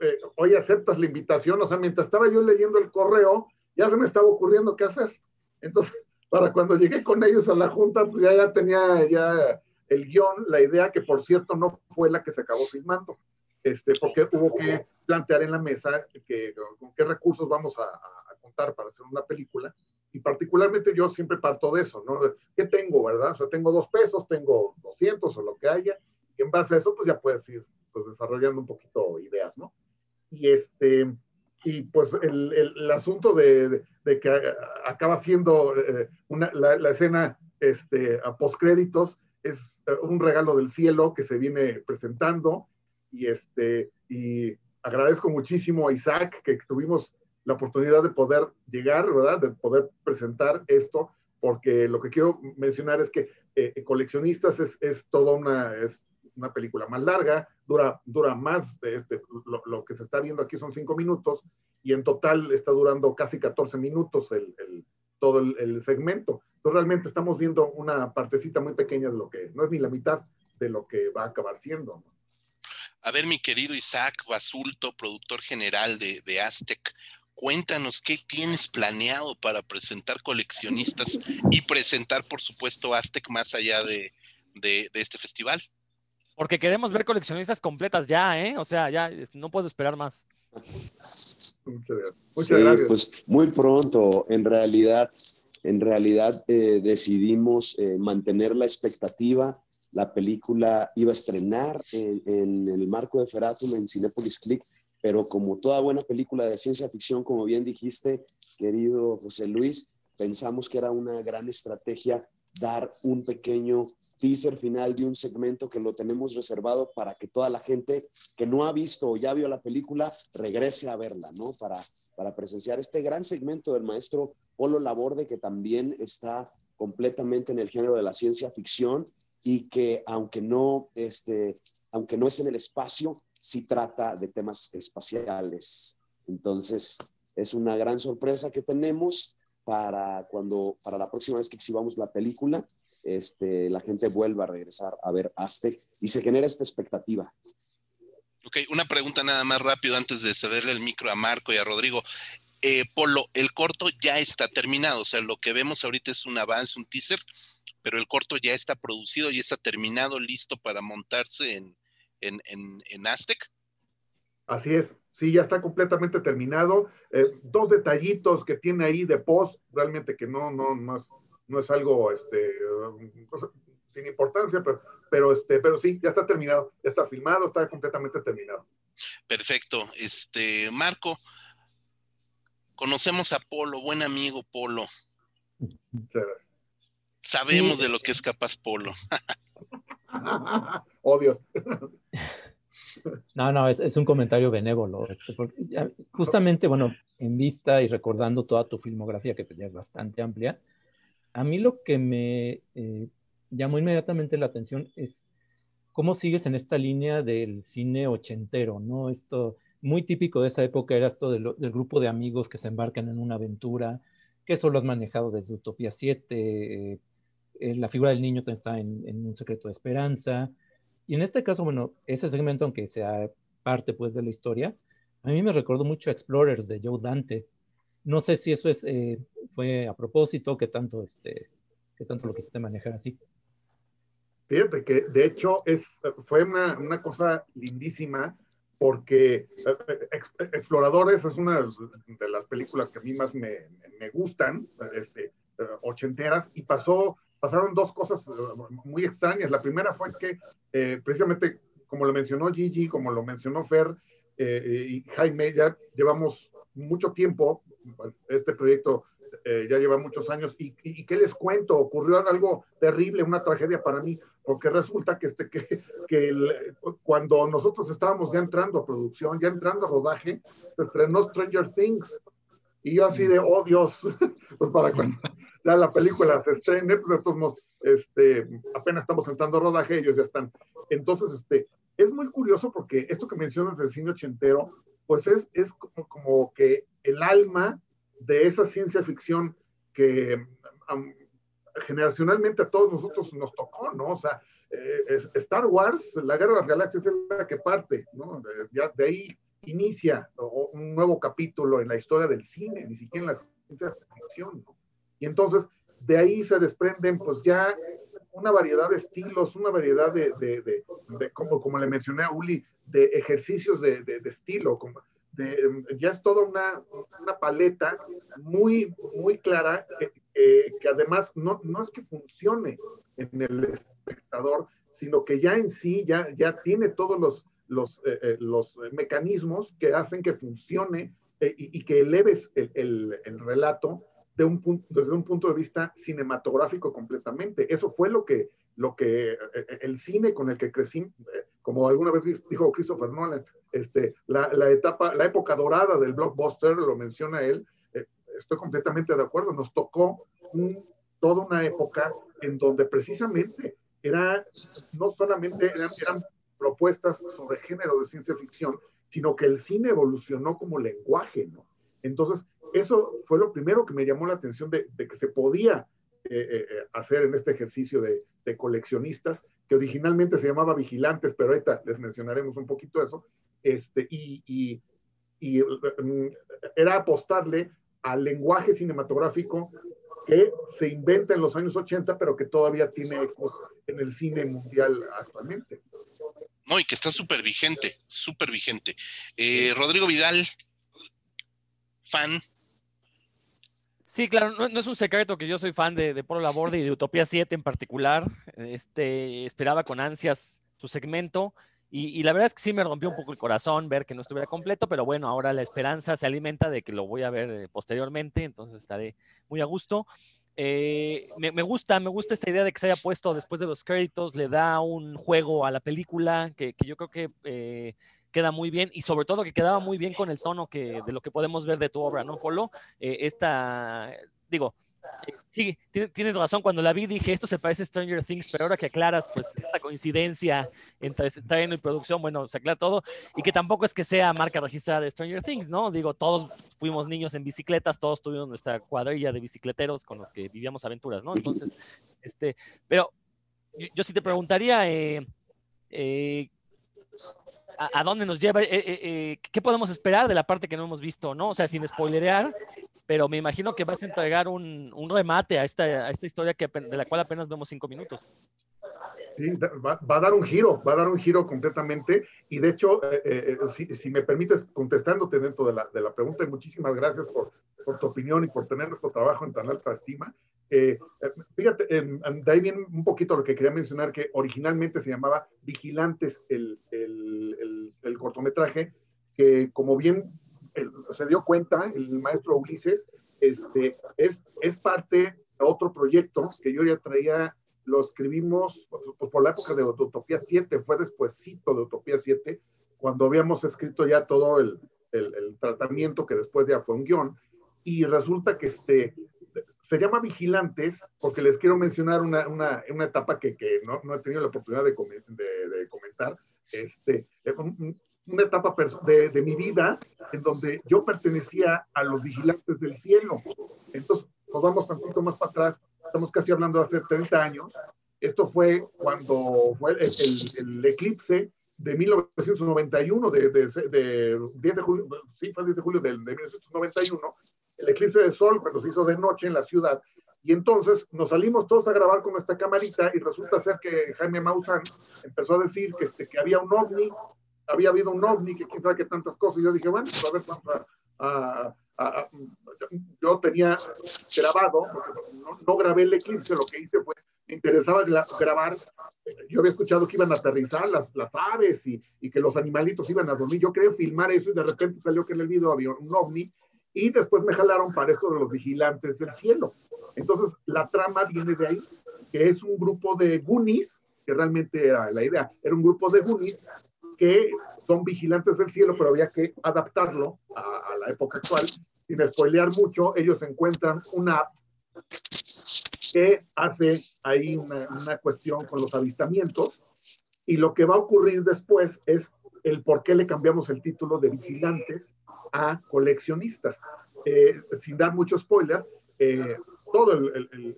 E: eh, hoy aceptas la invitación, o sea, mientras estaba yo leyendo el correo, ya se me estaba ocurriendo qué hacer. Entonces, <laughs> para cuando llegué con ellos a la junta, pues ya, ya tenía ya el guion, la idea que por cierto no fue la que se acabó filmando, este, porque hubo que plantear en la mesa que, con qué recursos vamos a, a contar para hacer una película. Y particularmente yo siempre parto de eso, ¿no? ¿Qué tengo, verdad? O sea, tengo dos pesos, tengo 200 o lo que haya, y en base a eso, pues ya puedes ir pues, desarrollando un poquito ideas, ¿no? Y este, y pues el, el, asunto de, de, que acaba siendo eh, una, la, la, escena este, a postcréditos es eh, un regalo del cielo que se viene presentando y este, y agradezco muchísimo a Isaac que tuvimos la oportunidad de poder llegar, ¿verdad? De poder presentar esto, porque lo que quiero mencionar es que eh, coleccionistas es, es toda una, es una película más larga, dura, dura más, de este, lo, que se está viendo aquí son cinco minutos y en total está durando casi 14 minutos el, todo el, segmento. Entonces realmente estamos viendo una partecita muy pequeña de lo que, no es ni la mitad de lo que va a acabar siendo.
A: A ver, mi querido Isaac Basulto, productor general de, Aztec, cuéntanos qué tienes planeado para presentar coleccionistas y presentar, por supuesto, Aztec más allá de, de este festival.
C: Porque queremos ver coleccionistas completas ya, ¿eh? O sea, ya no puedo esperar más.
L: Muchas gracias. Pues muy pronto, en realidad, en realidad eh, decidimos eh, mantener la expectativa. La película iba a estrenar en, en, el marco de Feratum en Cinepolis Click, pero como toda buena película de ciencia ficción, como bien dijiste, querido José Luis, pensamos que era una gran estrategia dar un pequeño teaser final de un segmento que lo tenemos reservado para que toda la gente que no ha visto o ya vio la película regrese a verla, ¿no? Para, para presenciar este gran segmento del maestro Polo Laborde, que también está completamente en el género de la ciencia ficción y que aunque no, este, aunque no es en el espacio, sí trata de temas espaciales. Entonces, es una gran sorpresa que tenemos para cuando, para la próxima vez que exhibamos la película este, la gente vuelva a regresar a ver Aztec y se genera esta expectativa.
A: Ok, una pregunta nada más rápido antes de cederle el micro a Marco y a Rodrigo. Eh, Polo, el corto ya está terminado, o sea, lo que vemos ahorita es un avance, un teaser, pero el corto ya está producido, y está terminado, listo para montarse en, en, en, Aztec.
E: Así es, sí, ya está completamente terminado. Eh, dos detallitos que tiene ahí de post, realmente que no, no, no es no es algo este, sin importancia, pero, pero, este, pero sí, ya está terminado, ya está filmado, está completamente terminado.
A: Perfecto. Este, Marco, conocemos a Polo, buen amigo Polo. Sabemos de lo que es capaz Polo. <laughs>
E: Odio. <laughs>
B: No, no, es, es un comentario benévolo. Este, justamente, bueno, en vista y recordando toda tu filmografía, que pues ya es bastante amplia, a mí lo que me eh, llamó inmediatamente la atención es cómo sigues en esta línea del cine ochentero, ¿no? Esto muy típico de esa época era esto del grupo de amigos que se embarcan en una aventura, que eso lo has manejado desde Utopía 7, eh, eh, la figura del niño está en, Un secreto de esperanza, y en este caso, bueno, ese segmento, aunque sea parte pues de la historia, a mí me recordó mucho a Explorers de Joe Dante, no sé si eso es, eh, fue a propósito, que tanto, este, que tanto lo quisiste manejar así.
E: Fíjate que de hecho es, fue una, una cosa lindísima porque eh, Exploradores es una de las películas que a mí más me, me gustan, este, ochenteras, y pasó, pasaron dos cosas eh, muy extrañas. La primera fue que precisamente, como lo mencionó Gigi, como lo mencionó Fer y Jaime, ya llevamos mucho tiempo este proyecto eh, ya lleva muchos años. ¿Y, y, qué les cuento? Ocurrió algo terrible, una tragedia para mí, porque resulta que, este, que, que cuando nosotros estábamos ya entrando a producción, ya entrando a rodaje, se estrenó Stranger Things. Y yo así de, oh Dios, <laughs> pues para cuando ya la película se estrene, pues entonces este, apenas estamos entrando a rodaje, ellos ya están. Entonces, este, es muy curioso porque esto que mencionas del cine ochentero, pues es, es como, como que el alma de esa ciencia ficción que generacionalmente a todos nosotros nos tocó, ¿no? O sea, eh, Star Wars, la Guerra de las Galaxias es la que parte, ¿no? ya de ahí inicia un nuevo capítulo en la historia del cine, ni siquiera en la ciencia ficción. ¿no? Y entonces, de ahí se desprenden, pues ya una variedad de estilos, una variedad de, de, de, como, como le mencioné a Uli, de ejercicios de, estilo, como, ya es toda una, una, paleta muy, muy clara que, además no, no, es que funcione en el espectador, sino que ya en sí ya, ya tiene todos los, los, eh, eh, los mecanismos que hacen que funcione eh, y, que eleves el, el, el relato de un punto, desde un punto de vista cinematográfico completamente. Eso fue lo que, lo que el cine con el que crecí, como alguna vez dijo Christopher Nolan, este, la, la, etapa, la época dorada del blockbuster, lo menciona él, eh, estoy completamente de acuerdo, nos tocó toda una época en donde precisamente era, no solamente eran, eran propuestas sobre género de ciencia ficción, sino que el cine evolucionó como lenguaje, ¿no? Entonces, eso fue lo primero que me llamó la atención de, de que se podía eh, eh, hacer en este ejercicio de, de, coleccionistas, que originalmente se llamaba vigilantes, pero ahorita les mencionaremos un poquito eso, este, y, mm, era apostarle al lenguaje cinematográfico que se inventa en los años 80, pero que todavía tiene ecos en el cine mundial actualmente.
A: No, y que está súper vigente, súper vigente. Eh, Rodrigo Vidal, fan.
C: Sí, claro, no, es un secreto que yo soy fan de, de Polo Laborde y de Utopía 7 en particular. Este, esperaba con ansias tu segmento. Y, la verdad es que sí me rompió un poco el corazón ver que no estuviera completo, pero bueno, ahora la esperanza se alimenta de que lo voy a ver eh, posteriormente, entonces estaré muy a gusto. Eh, me, gusta, me gusta esta idea de que se haya puesto después de los créditos, le da un juego a la película que, yo creo que eh, queda muy bien y sobre todo que quedaba muy bien con el tono que, de lo que podemos ver de tu obra, ¿no, Polo? esta, digo, Sí, tienes razón. Cuando la vi dije, esto se parece a Stranger Things, pero ahora que aclaras, pues, esta coincidencia entre estreno y producción, bueno, se aclara todo. Y que tampoco es que sea marca registrada de Stranger Things, ¿no? Digo, todos fuimos niños en bicicletas, todos tuvimos nuestra cuadrilla de bicicleteros con los que vivíamos aventuras, ¿no? Entonces, este, pero yo, sí te preguntaría, eh, eh, ¿a, dónde nos lleva? Eh, ¿Qué podemos esperar de la parte que no hemos visto, no? O sea, sin spoilerear, pero me imagino que vas a entregar un, un remate a esta, a esta historia que, de la cual apenas vemos cinco minutos.
E: Sí, va, va, a dar un giro, va a dar un giro completamente. Y de hecho, eh, eh, eh, si, si, me permites contestándote dentro de la, de la pregunta, y muchísimas gracias por, por, tu opinión y por tener nuestro trabajo en tan alta estima. fíjate, de ahí viene un poquito lo que quería mencionar, que originalmente se llamaba Vigilantes el, el, el, el cortometraje, que como bien se dio cuenta, el maestro Ulises, este, es, es parte de otro proyecto que yo ya traía, lo escribimos pues, por la época de Utopía 7, fue despuésito de Utopía 7, cuando habíamos escrito ya todo el, el, tratamiento que después ya fue un guion, y resulta que este, se llama Vigilantes, porque les quiero mencionar una, una, una etapa que, que no, no, he tenido la oportunidad de, de, de comentar. Este, una etapa de, de, mi vida en donde yo pertenecía a los vigilantes del cielo. Entonces, nos vamos tantito más para atrás, estamos casi hablando de hace 30 años. Esto fue cuando fue el, el, eclipse de 1991, de, de, de, 10 de julio, sí, fue 10 de julio de, de 1991, el eclipse de sol cuando se hizo de noche en la ciudad. Y entonces nos salimos todos a grabar con nuestra camarita y resulta ser que Jaime Maussan empezó a decir que, este, que había un ovni había habido un ovni, que quién sabe qué tantas cosas. Y yo dije, bueno, pues a ver, vamos a, a, yo tenía grabado, no, no, grabé el eclipse, lo que hice fue, me interesaba grabar, yo había escuchado que iban a aterrizar las, las aves y, y, que los animalitos iban a dormir, yo quería filmar eso y de repente salió que en el video había un ovni Y después me jalaron para esto de los vigilantes del cielo. Entonces, la trama viene de ahí, que es un grupo de Goonies, que realmente era la idea, era un grupo de Goonies que son vigilantes del cielo, pero había que adaptarlo a, a la época actual. Sin spoilear mucho, ellos encuentran una app que hace ahí una, una, cuestión con los avistamientos y lo que va a ocurrir después es el por qué le cambiamos el título de vigilantes a coleccionistas. Eh, sin dar mucho spoiler, eh,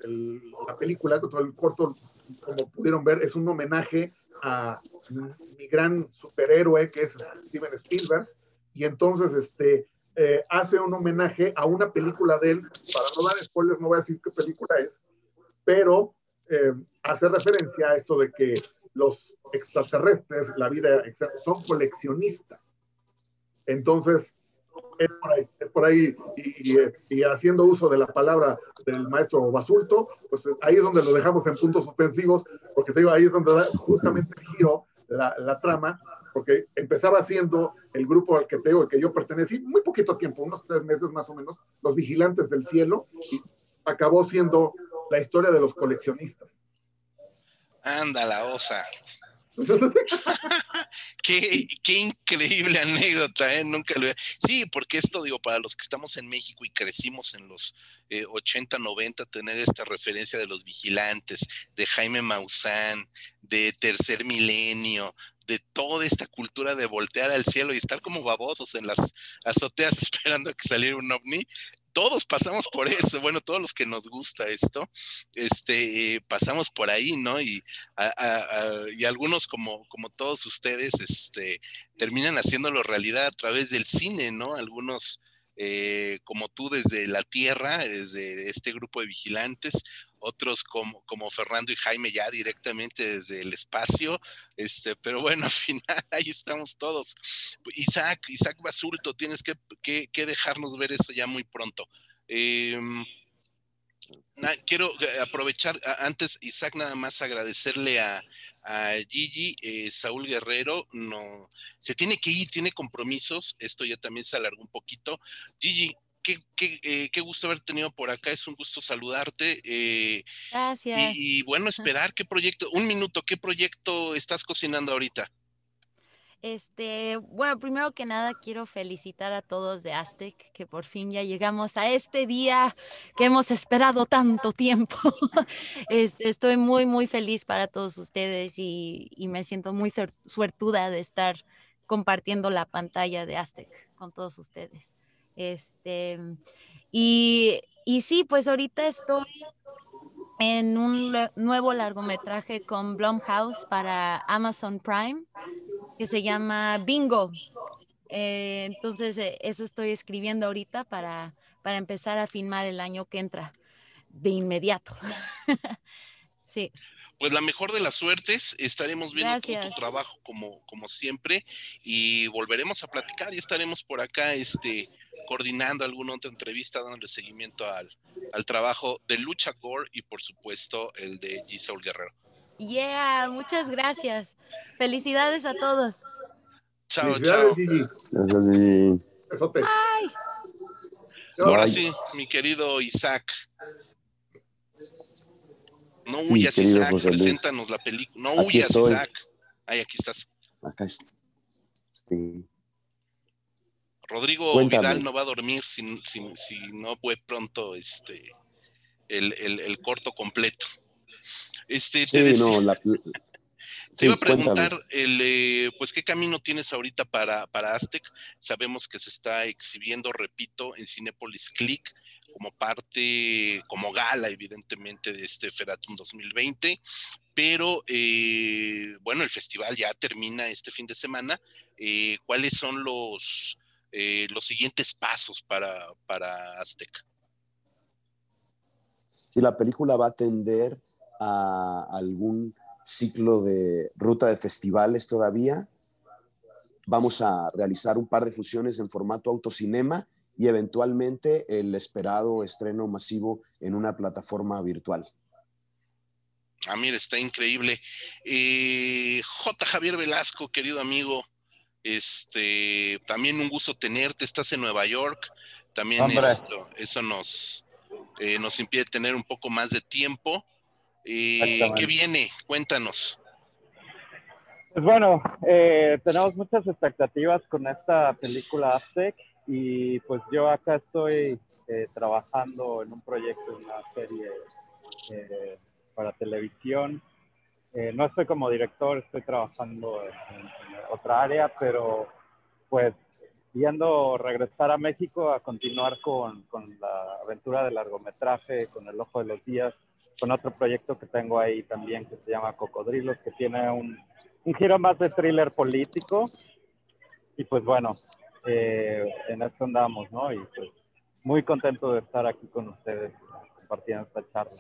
E: el, la película, todo el corto, como pudieron ver, es un homenaje a mi gran superhéroe que es Steven Spielberg y entonces este eh, hace un homenaje a una película de él, para no dar spoilers no voy a decir qué película es, pero eh, hace referencia a esto de que los extraterrestres, la vida, son coleccionistas. Entonces, es por ahí, es por ahí y, y, y, haciendo uso de la palabra del maestro Basulto, pues ahí es donde lo dejamos en puntos ofensivos, porque te digo, ahí es donde da justamente el giro la, la trama, porque empezaba siendo el grupo al que te al que yo pertenecí, muy poquito tiempo, unos tres meses más o menos, los vigilantes del cielo, y acabó siendo la historia de los coleccionistas.
A: Anda la osa. <laughs> qué, increíble anécdota, ¿eh? Nunca lo Sí, porque esto, digo, para los que estamos en México y crecimos en los eh, 80, 90, tener esta referencia de los vigilantes, de Jaime Maussan, de Tercer Milenio, de toda esta cultura de voltear al cielo y estar como babosos en las azoteas <laughs> esperando que saliera un ovni, todos pasamos por eso, bueno, todos los que nos gusta esto, este, pasamos por ahí, ¿no? Y algunos como, como todos ustedes, este, terminan haciéndolo realidad a través del cine, ¿no? Algunos eh, como tú desde la tierra, desde este grupo de vigilantes, otros como, como Fernando y Jaime ya directamente desde el espacio, este, pero bueno, <laughs> al final ahí estamos todos. Isaac, Isaac Basulto, tienes que, que, que dejarnos ver eso ya muy pronto. Eh, quiero aprovechar antes, Isaac, nada más agradecerle a, a Gigi, eh, Saúl Guerrero, no, se tiene que ir, tiene compromisos, esto ya también se alargó un poquito. Gigi, qué, qué, eh, qué gusto haber tenido por acá, es un gusto saludarte. Eh,
D: Gracias.
A: Y, y, bueno, esperar qué proyecto, un minuto, ¿qué proyecto estás cocinando ahorita?
D: Este, bueno, primero que nada quiero felicitar a todos de Aztec que por fin ya llegamos a este día que hemos esperado tanto tiempo. <laughs> este, estoy muy, muy feliz para todos ustedes y, y me siento muy suertuda de estar compartiendo la pantalla de Aztec con todos ustedes. Este, y, y sí, pues ahorita estoy en un nuevo largometraje con Blumhouse para Amazon Prime que se llama Bingo. Eh, entonces, eh, eso estoy escribiendo ahorita para, para empezar a filmar el año que entra, de inmediato. <laughs> sí.
A: Pues la mejor de las suertes, estaremos viendo todo tu trabajo como, como siempre y volveremos a platicar y estaremos por acá este, coordinando alguna otra entrevista, dándole seguimiento al, al trabajo de Lucha Gore y por supuesto el de Giselle Guerrero.
D: Yeah, muchas gracias. Felicidades a todos.
A: Chao, chao.
L: Gracias, Gigi.
A: Ahora sí, mi querido Isaac. No huyas,
L: sí,
A: Isaac, preséntanos la película. No
L: aquí
A: huyas,
L: estoy.
A: Isaac. Ay, aquí estás.
L: Acá está. Sí.
A: Rodrigo
L: Cuéntame.
A: Vidal no va a dormir si, si, si no fue pronto este el, el, el corto completo. Este,
L: Sí,
A: te decía-
L: no, la, <laughs>
A: Te
L: sí,
A: iba a preguntar, el, eh, pues, ¿qué camino tienes ahorita para, para Aztec? Sabemos que se está exhibiendo, repito, en Cinépolis Click como parte, como gala, evidentemente, de este Feratum 2020, pero, eh, bueno, el festival ya termina este fin de semana. Eh, ¿Cuáles son los, eh, los siguientes pasos para, para Aztec?
L: si la película va a atender a algún ciclo de ruta de festivales todavía. Vamos a realizar un par de fusiones en formato autocinema y eventualmente el esperado estreno masivo en una plataforma virtual.
A: Ah, mira, está increíble. Eh, J. Javier Velasco, querido amigo, este, también un gusto tenerte, estás en Nueva York, También esto, eso nos, eh, nos impide tener un poco más de tiempo. Eh, ¿Qué viene? Cuéntanos.
O: Pues bueno, eh, tenemos muchas expectativas con esta película Aztec y pues yo acá estoy eh, trabajando en un proyecto, en una serie eh, para televisión. no estoy como director, estoy trabajando en, otra área, pero pues yendo regresar a México a continuar con, con la aventura de largometraje, con El Ojo de los Días, con otro proyecto que tengo ahí también que se llama Cocodrilos, que tiene un, un giro más de thriller político. Y pues bueno, eh, en esto andamos, ¿no? Y pues muy contento de estar aquí con ustedes compartiendo esta charla.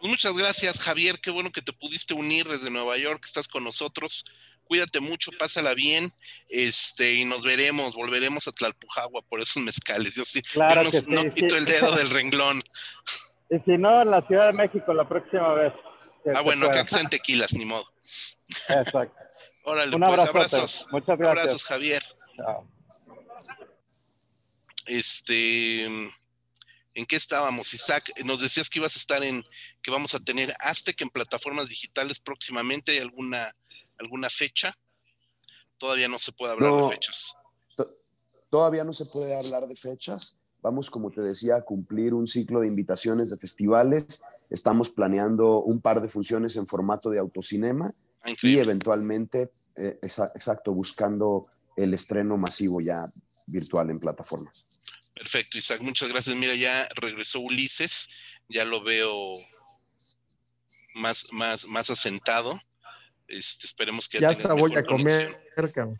A: Pues muchas gracias, Javier. Qué bueno que te pudiste unir desde Nueva York, estás con nosotros. Cuídate mucho, pásala bien, este, y nos veremos, volveremos a Tlalpujagua por esos mezcales. Yo sí,
O: claro
A: no,
O: que sí,
A: no quito el dedo del <laughs> renglón.
O: Y si no, en la Ciudad de México la próxima vez.
A: Ah, bueno, acá que sean tequilas, ni modo.
O: Exacto.
A: Órale,
O: Un
A: pues abrazos.
O: Muchas gracias.
A: Abrazos, Javier.
O: Chao.
A: Este, ¿en qué estábamos, Isaac? Nos decías que ibas a estar en, que vamos a tener Aztec en plataformas digitales próximamente. ¿Hay alguna, alguna fecha? Todavía no se puede hablar
L: No.
A: de fechas.
L: To- Todavía no se puede hablar de fechas. Vamos, como te decía, a cumplir un ciclo de invitaciones de festivales. Estamos planeando un par de funciones en formato de autocinema
A: Ah,
L: y eventualmente, eh, exa- exacto, buscando el estreno masivo ya virtual en plataformas.
A: Perfecto, Isaac, muchas gracias. Mira, ya regresó Ulises, ya lo veo más, más, más asentado. Este, esperemos que
I: Ya hasta voy a comer,
A: conexión.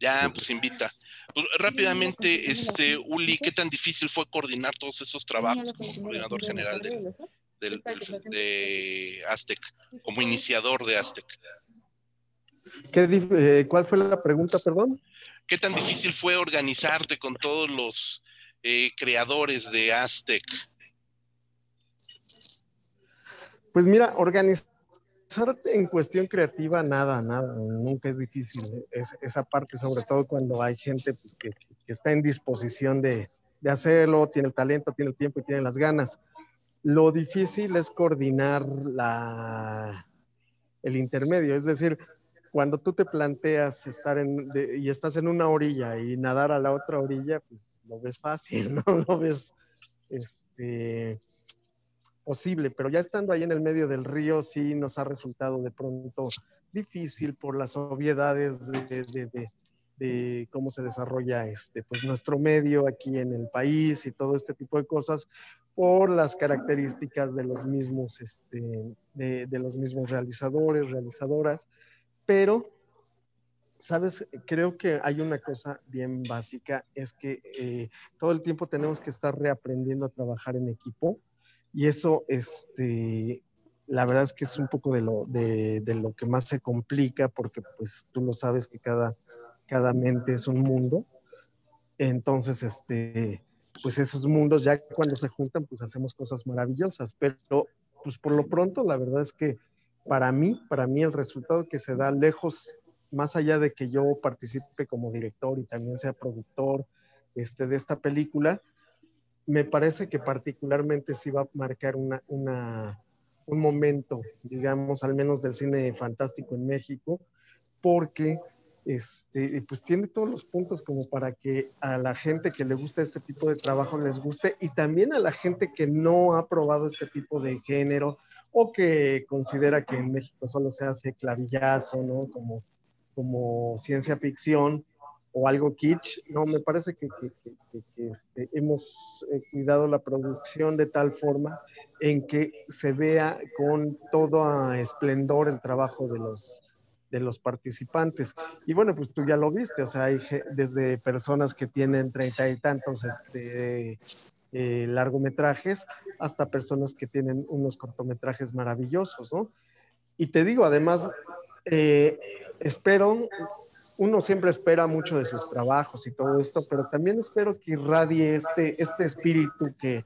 A: Ya, pues invita. Pues, rápidamente, este, Uli, ¿qué tan difícil fue coordinar todos esos trabajos como coordinador general del, del- del- de Aztec, como iniciador de Aztec?
I: ¿Qué eh, ¿Cuál fue la pregunta, perdón?
A: ¿Qué tan difícil fue organizarte con todos los eh, creadores de Aztec?
I: Pues mira, organizar en cuestión creativa, nada, nada, nunca es difícil. Es, esa parte, sobre todo cuando hay gente pues, que, que está en disposición de, de hacerlo, tiene el talento, tiene el tiempo y tiene las ganas. Lo difícil es coordinar la, el intermedio, es decir, cuando tú te planteas estar en, y estás en una orilla y nadar a la otra orilla, pues lo ves fácil, <laughs> ¿no? Lo ves, este, posible, pero ya estando ahí en el medio del río sí nos ha resultado de pronto difícil por las obviedades de, cómo se desarrolla este, pues nuestro medio aquí en el país y todo este tipo de cosas por las características de los mismos, este, de los mismos realizadores, realizadoras, pero Sabes, creo que hay una cosa bien básica, es que eh, todo el tiempo tenemos que estar reaprendiendo a trabajar en equipo y eso, este, la verdad es que es un poco de lo, de, lo que más se complica porque pues tú lo sabes que cada, cada mente es un mundo. Entonces, este, pues esos mundos ya cuando se juntan, pues hacemos cosas maravillosas. Pero pues por lo pronto, la verdad es que para mí, para mí el resultado que se da lejos, más allá de que yo participe como director y también sea productor este, de esta película, me parece que particularmente sí va a marcar un momento, digamos, al menos del cine fantástico en México, porque este, pues tiene todos los puntos como para que a la gente que le gusta este tipo de trabajo les guste y también a la gente que no ha probado este tipo de género o que considera que en México solo se hace clavillazo, ¿no? Como, como ciencia ficción o algo kitsch. No, me parece que, que- este, hemos eh, cuidado la producción de tal forma en que se vea con todo esplendor el trabajo de los, de los participantes. Y bueno, pues tú ya lo viste, o sea, hay desde personas que tienen treinta y tantos este, eh, largometrajes hasta personas que tienen unos cortometrajes maravillosos, ¿no? Y te digo, además, eh, espero, uno siempre espera mucho de sus trabajos y todo esto, pero también espero que irradie este, este espíritu que,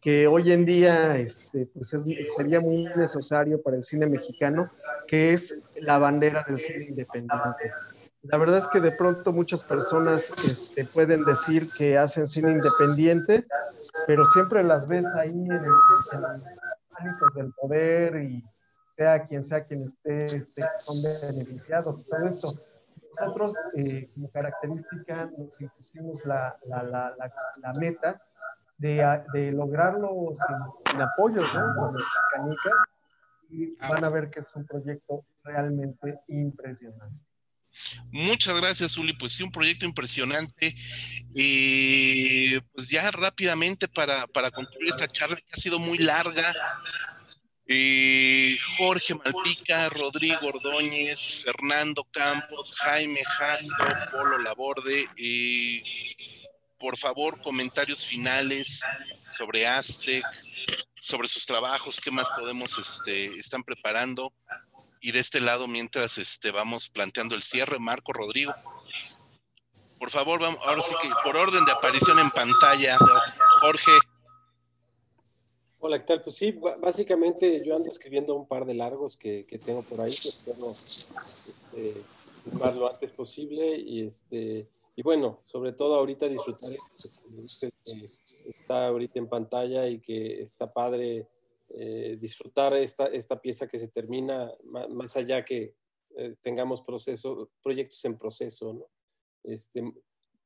I: que hoy en día este, pues es- sería muy necesario para el cine mexicano, que es la bandera del cine independiente. La verdad es que de pronto muchas personas este, pueden decir que hacen cine independiente, pero siempre las ves ahí en, el, en los ámbitos del poder y sea quien sea quien esté, este, son beneficiados todo esto. Nosotros, eh, como característica, nos impusimos la, la, la, la meta de, de, lograrlo sin, sin apoyos, ¿no? Canicas, y van a ver que es un proyecto realmente impresionante.
A: Muchas gracias, Uli. Pues sí, un proyecto impresionante. Eh, pues ya rápidamente para, para, concluir esta charla que ha sido muy larga. Eh, Jorge Malpica, Rodrigo Ordóñez, Fernando Campos, Jaime Jasto, Polo Laborde. Eh, por favor, comentarios finales sobre Aztec, sobre sus trabajos, qué más podemos, este, están preparando. Y de este lado, mientras este, vamos planteando el cierre, Marco Rodrigo. Por favor, vamos, ahora sí que por orden de aparición en pantalla, Jorge.
F: Hola, ¿qué tal? Pues sí, básicamente yo ando escribiendo un par de largos que, que tengo por ahí, que espero este, lo antes posible y este y bueno, sobre todo ahorita disfrutar que está ahorita en pantalla y que está padre eh, disfrutar esta, esta pieza que se termina, más, allá que eh, tengamos proceso, proyectos en proceso. Este,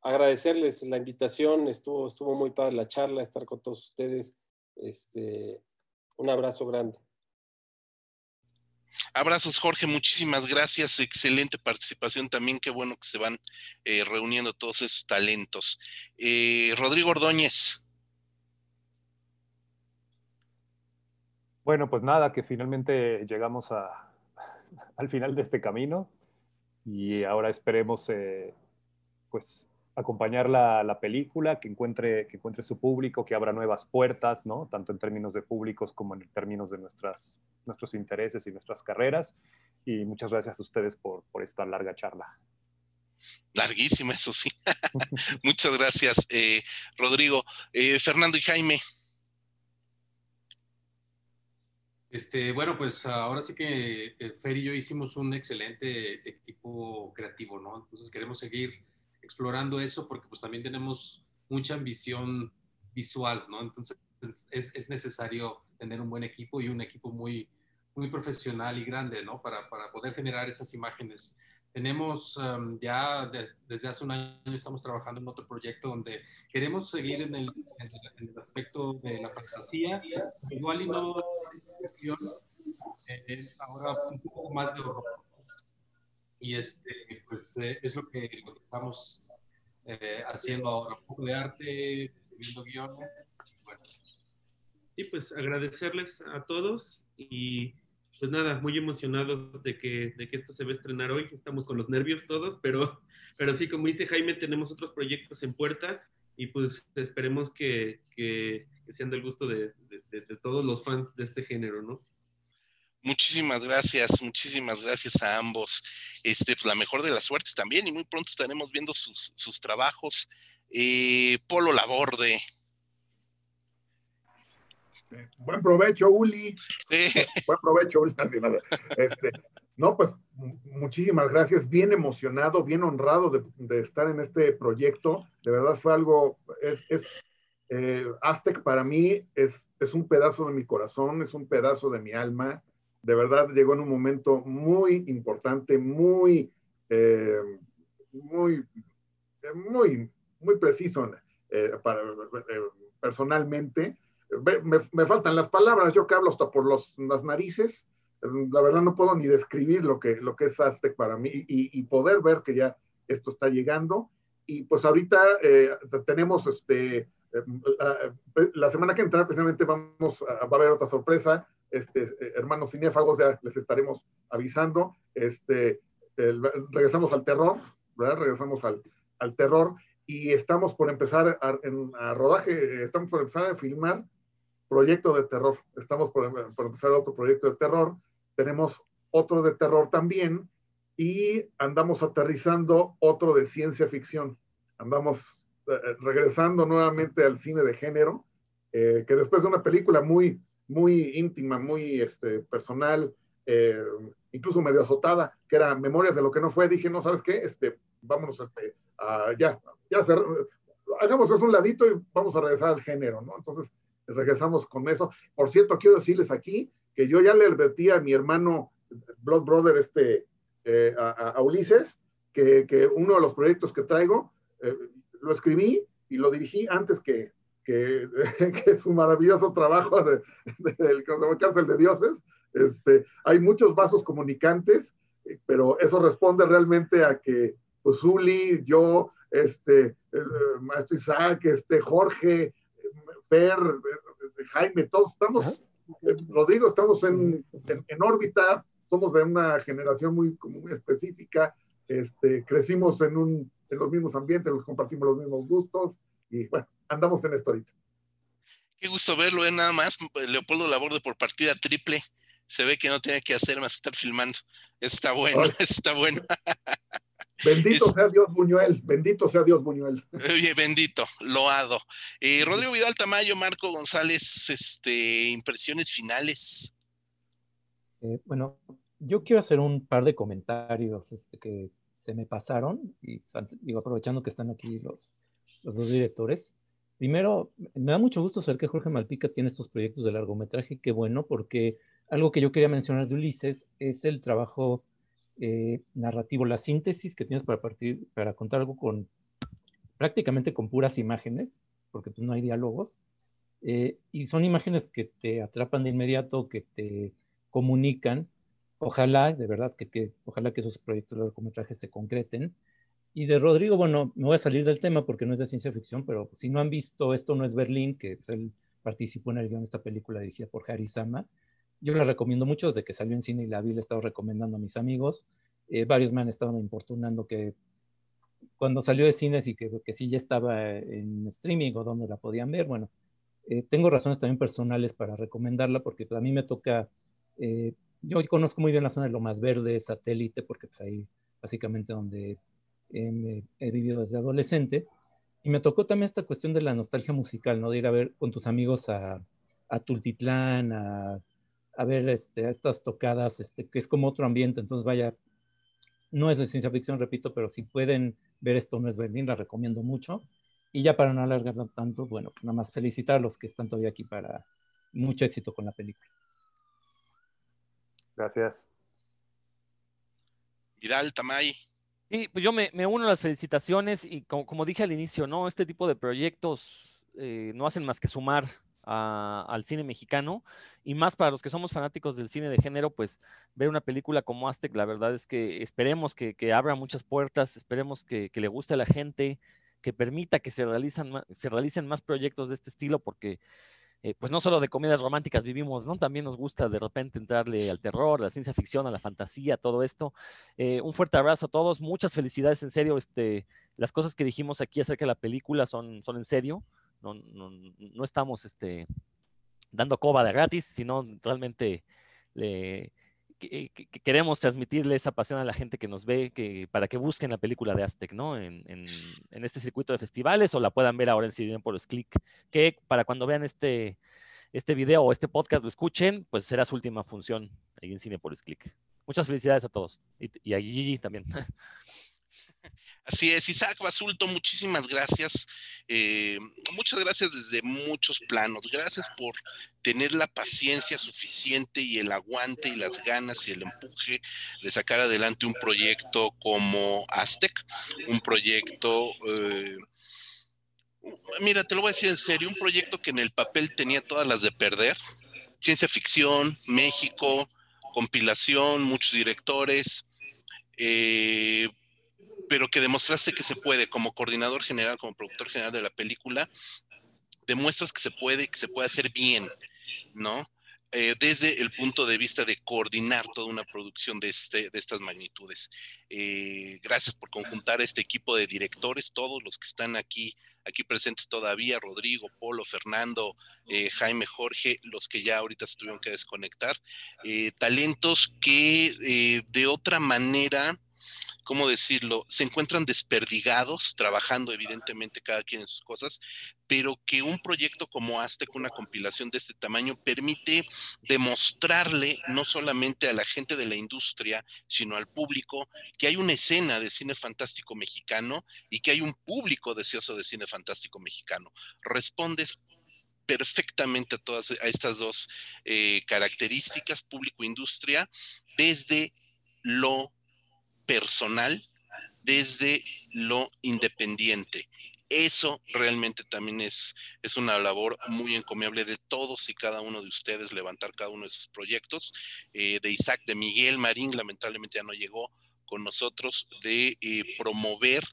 F: agradecerles la invitación, estuvo, estuvo muy padre la charla, estar con todos ustedes. Este, un abrazo grande.
A: Abrazos, Jorge, muchísimas gracias. Excelente participación también. Qué bueno que se van eh, reuniendo todos esos talentos. Rodrigo Ordóñez.
M: Bueno, pues nada, que finalmente llegamos a, <laughs> al final de este camino y ahora esperemos eh, pues acompañar la, la, película, que encuentre, que encuentre su público, que abra nuevas puertas, ¿no? tanto en términos de públicos como en términos de nuestras, nuestros intereses y nuestras carreras. Y muchas gracias a ustedes por, por esta larga charla.
A: Larguísima, eso sí. <laughs> muchas gracias, eh, Rodrigo. Eh, Fernando y Jaime.
H: Este, bueno, pues ahora sí que eh, Fer y yo hicimos un excelente equipo creativo, ¿no? Entonces queremos seguir explorando eso porque pues también tenemos mucha ambición visual, ¿no? Entonces es, es necesario tener un buen equipo y un equipo muy, muy profesional y grande, ¿no? Para, para poder generar esas imágenes. Tenemos um, ya desde hace un año estamos trabajando en otro proyecto donde queremos seguir en el, en el aspecto de la fantasía, igual y no eh, ahora un poco más de y este, pues eh, es lo que, estamos eh, haciendo ahora, un poco de arte, viendo guiones. Bueno.
G: Sí, pues agradecerles a todos y pues nada, muy emocionados de que, de que esto se va a estrenar hoy. Estamos con los nervios todos, pero, pero sí, como dice Jaime, tenemos otros proyectos en puerta y pues esperemos que, que, sean del gusto de, de, de, todos los fans de este género, ¿no?
A: Muchísimas gracias, muchísimas gracias a ambos. Este, pues la mejor de las suertes también y muy pronto estaremos viendo sus, sus trabajos. Eh, Polo Laborde.
E: Buen provecho, Uli. <laughs> Buen provecho, Uli. Este, no, pues muchísimas gracias. Bien emocionado, bien honrado de, de, estar en este proyecto. De verdad fue algo, es, es eh, Aztec para mí es, es un pedazo de mi corazón, es un pedazo de mi alma de verdad llegó en un momento muy importante, muy, eh, muy, muy, muy preciso eh, para, eh, personalmente. Me, me, faltan las palabras, yo que hablo hasta por los, las narices, la verdad no puedo ni describir lo que, lo que es Aztec para mí y, y poder ver que ya esto está llegando. Y pues ahorita tenemos este, la semana que entra precisamente vamos a, va a haber otra sorpresa este, eh, hermanos cinéfagos, ya les estaremos avisando. Este, regresamos al terror, ¿verdad? Regresamos al, al terror y estamos por empezar a, en, rodaje, estamos por empezar a filmar proyecto de terror. Estamos por, por, empezar otro proyecto de terror. Tenemos otro de terror también y andamos aterrizando otro de ciencia ficción. Andamos eh, regresando nuevamente al cine de género, eh, que después de una película muy muy íntima, muy este, personal, eh, incluso medio azotada, que era Memorias de lo que no fue, dije, no, ¿sabes qué? Este, vámonos, este, ya, ya, hagamos eso un ladito y vamos a regresar al género, ¿no? Entonces, regresamos con eso. Por cierto, quiero decirles aquí que yo ya le advertí a mi hermano Blood Brother, este, eh, a, Ulises, que, que, uno de los proyectos que traigo, eh, lo escribí y lo dirigí antes que, que, <laughs> que su maravilloso trabajo de, de, Cárcel de Dioses. Este, hay muchos vasos comunicantes, eh, pero eso responde realmente a que pues Uli, yo, este, el, maestro Isaac, este, Jorge, Per, Jaime, todos estamos, Rodrigo, estamos en, en, órbita, somos de una generación muy, muy específica, este, crecimos en, un, en los mismos ambientes, nos compartimos los mismos gustos y bueno, andamos en esto ahorita.
A: Qué gusto verlo, ¿eh? nada más, Leopoldo Laborde por partida triple, se ve que no tiene que hacer más que estar filmando, está bueno, <laughs> está bueno.
E: Bendito sea Dios Buñuel, bendito sea Dios Buñuel.
A: bendito, loado. Eh, Rodrigo Vidal Tamayo, Marco González, este, impresiones finales.
B: Eh, bueno, yo quiero hacer un par de comentarios este, que se me pasaron, y digo, aprovechando que están aquí los, los dos directores. Primero, me da mucho gusto saber que Jorge Malpica tiene estos proyectos de largometraje, qué bueno, porque algo que yo quería mencionar de Ulises es el trabajo eh, narrativo, la síntesis que tienes para, partir, para contar algo con prácticamente con puras imágenes, porque pues, no hay diálogos, eh, y son imágenes que te atrapan de inmediato, que te comunican. Ojalá, de verdad, que, que ojalá que esos proyectos de largometraje se concreten. Y de Rodrigo, bueno, me voy a salir del tema porque no es de ciencia ficción, pero si no han visto Esto no es Berlín, que pues, él participó en el guion de esta película dirigida por Harry Sama, yo la recomiendo mucho desde que salió en cine y la vi, la he estado recomendando a mis amigos. Eh, varios me han estado importunando que cuando salió de cines y que, que sí ya estaba en streaming o donde la podían ver, bueno, eh, tengo razones también personales para recomendarla porque a mí me toca, eh, yo conozco muy bien la zona de lo más verde, satélite, porque pues ahí básicamente donde he vivido desde adolescente. Y me tocó también esta cuestión de la nostalgia musical, ¿no? De ir a ver con tus amigos a, a Tultitlán, a a ver este, estas tocadas, este, que es como otro ambiente, entonces vaya, no es de ciencia ficción, repito, pero si pueden ver esto no es Berlín, la recomiendo mucho. Y ya para no alargarlo tanto, bueno, pues nada más felicitar a los que están todavía aquí para mucho éxito con la película.
M: Gracias.
A: Vidal, Tamay.
C: Y pues yo me, uno a las felicitaciones y como, dije al inicio, ¿no? Este tipo de proyectos eh, no hacen más que sumar al cine mexicano y más para los que somos fanáticos del cine de género, pues ver una película como Aztec, la verdad es que esperemos que, abra muchas puertas, esperemos que, le guste a la gente, que permita que se, realizan, se realicen más proyectos de este estilo, porque eh, pues no solo de comedias románticas vivimos, ¿no? También nos gusta de repente entrarle al terror, a la ciencia ficción, a la fantasía, todo esto. Eh, un fuerte abrazo a todos, muchas felicidades, en serio, este, las cosas que dijimos aquí acerca de la película son, son en serio no, estamos este, dando coba de gratis, sino realmente le, queremos transmitirle esa pasión a la gente que nos ve, que, para que busquen la película de Aztec, ¿no? En, este circuito de festivales o la puedan ver ahora en por Click, que para cuando vean este, este video o este podcast lo escuchen, pues será su última función ahí en Cinepolis Click. Muchas felicidades a todos y, y a Gigi también. <laughs>
A: Así es, Isaac Basulto, muchísimas gracias. Eh, muchas gracias desde muchos planos. Gracias por tener la paciencia suficiente y el aguante y las ganas y el empuje de sacar adelante un proyecto como Aztec, un proyecto... Eh, mira, te lo voy a decir en serio, un proyecto que en el papel tenía todas las de perder. Ciencia ficción, México, compilación, muchos directores. Eh, pero que demostraste que se puede como coordinador general, como productor general de la película, demuestras que se puede, que se puede hacer bien, ¿no? Eh, desde el punto de vista de coordinar toda una producción de, este, de estas magnitudes. Eh, gracias por conjuntar este equipo de directores, todos los que están aquí, aquí presentes todavía, Rodrigo, Polo, Fernando, eh, Jaime, Jorge, los que ya ahorita se tuvieron que desconectar, talentos que de otra manera ¿cómo decirlo? Se encuentran desperdigados, trabajando evidentemente cada quien en sus cosas, pero que un proyecto como Aztec, una compilación de este tamaño, permite demostrarle no solamente a la gente de la industria, sino al público, que hay una escena de cine fantástico mexicano y que hay un público deseoso de cine fantástico mexicano. Respondes perfectamente a todas a estas dos eh, características, público-industria, desde lo personal, desde lo independiente. Eso realmente también es, es una labor muy encomiable de todos y cada uno de ustedes, levantar cada uno de sus proyectos. Eh, de Isaac, de Miguel Marín, lamentablemente ya no llegó con nosotros, de eh, promover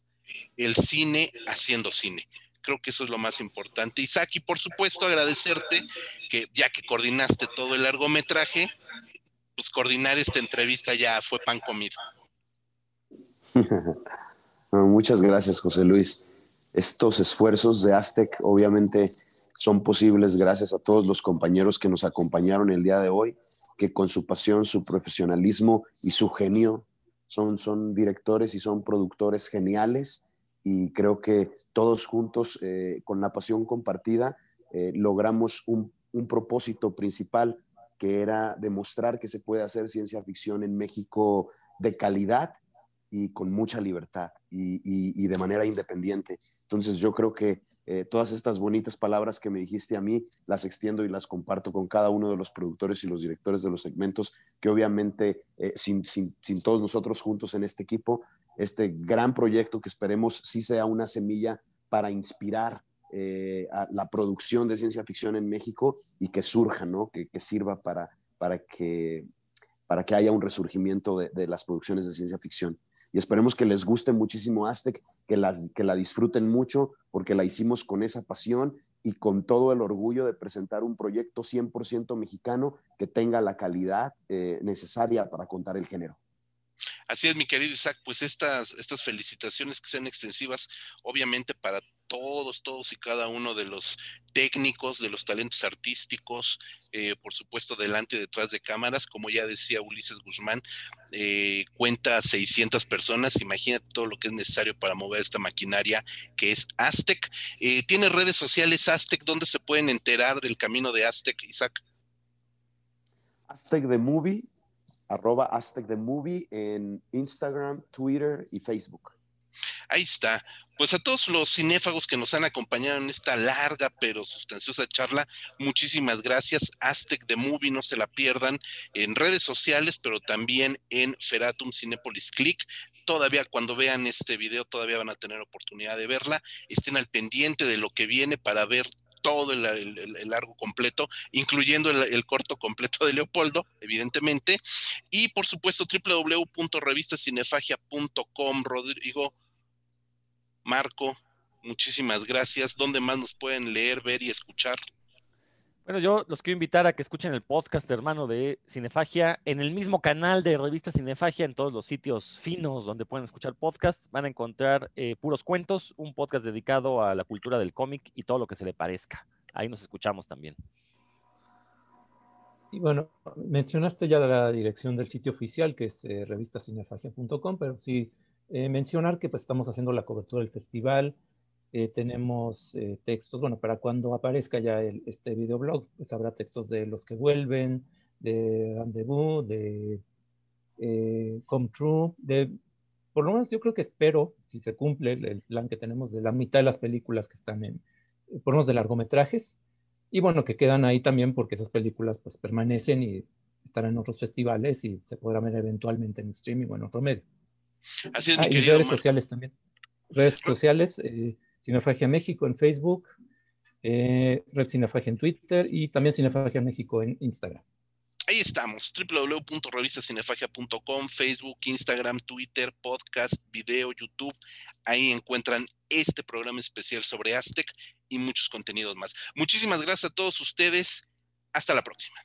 A: el cine haciendo cine. Creo que eso es lo más importante. Isaac, y por supuesto agradecerte que ya que coordinaste todo el largometraje, pues coordinar esta entrevista ya fue pan comido. <laughs>
L: Muchas gracias, José Luis. Estos esfuerzos de Aztec obviamente son posibles gracias a todos los compañeros que nos acompañaron el día de hoy, que con su pasión, su profesionalismo y su genio son, son directores y son productores geniales y creo que todos juntos, eh, con la pasión compartida, eh, logramos un, un propósito principal que era demostrar que se puede hacer ciencia ficción en México de calidad y con mucha libertad y, de manera independiente. Entonces yo creo que eh, todas estas bonitas palabras que me dijiste a mí las extiendo y las comparto con cada uno de los productores y los directores de los segmentos, que obviamente eh, sin, todos nosotros juntos en este equipo, este gran proyecto que esperemos sí sea una semilla para inspirar eh, la producción de ciencia ficción en México y que surja, ¿no? que, que sirva para, para que para que haya un resurgimiento de, las producciones de ciencia ficción. Y esperemos que les guste muchísimo Aztec, que, las, que la disfruten mucho, porque la hicimos con esa pasión y con todo el orgullo de presentar un proyecto 100% mexicano que tenga la calidad eh, necesaria para contar el género.
A: Así es, mi querido Isaac, pues estas, estas felicitaciones que sean extensivas, obviamente para todos, todos y cada uno de los técnicos, de los talentos artísticos, eh, por supuesto, delante y detrás de cámaras, como ya decía Ulises Guzmán, eh, cuenta 600 personas, imagínate todo lo que es necesario para mover esta maquinaria que es Aztec. Eh, ¿Tiene redes sociales Aztec donde se pueden enterar del camino de Aztec, Isaac?
L: Aztec de Movie, arroba Aztec de Movie en Instagram, Twitter y Facebook.
A: Ahí está. Pues a todos los cinéfagos que nos han acompañado en esta larga pero sustanciosa charla, muchísimas gracias. Aztec de Movie, no se la pierdan en redes sociales, pero también en Feratum Cinepolis Click. Todavía cuando vean este video, todavía van a tener oportunidad de verla. Estén al pendiente de lo que viene para ver todo el, largo completo, incluyendo el, corto completo de Leopoldo, evidentemente. Y por supuesto, www.revistacinefagia.com. Rodrigo, Marco, muchísimas gracias. ¿Dónde más nos pueden leer, ver y escuchar?
C: Bueno, yo los quiero invitar a que escuchen el podcast hermano de Cinefagia en el mismo canal de Revista Cinefagia, en todos los sitios finos donde pueden escuchar podcast. Van a encontrar eh, puros cuentos, un podcast dedicado a la cultura del cómic y todo lo que se le parezca. Ahí nos escuchamos también.
B: Y bueno, mencionaste ya la dirección del sitio oficial, que es eh, revistacinefagia.com, pero sí eh, mencionar que pues, estamos haciendo la cobertura del festival, eh, tenemos eh, textos, bueno, para cuando aparezca ya el, este videoblog, pues habrá textos de los que vuelven, de Rendezvous, de Come True, de, por lo menos yo creo que espero, si se cumple el, plan que tenemos de la mitad de las películas que están en, por lo menos de largometrajes, y bueno, que quedan ahí también porque esas películas pues permanecen y estarán en otros festivales y se podrán ver eventualmente en streaming o en otro medio.
A: Así es, mi
B: ah, y redes sociales también. Redes sociales, Cinefagia México en Facebook, eh, Red Cinefagia en Twitter y también Cinefagia México en Instagram.
A: Ahí estamos, www.revistacinefagia.com, Facebook, Instagram, Twitter, podcast, video, YouTube. Ahí encuentran este programa especial sobre Aztec y muchos contenidos más. Muchísimas gracias a todos ustedes. Hasta la próxima.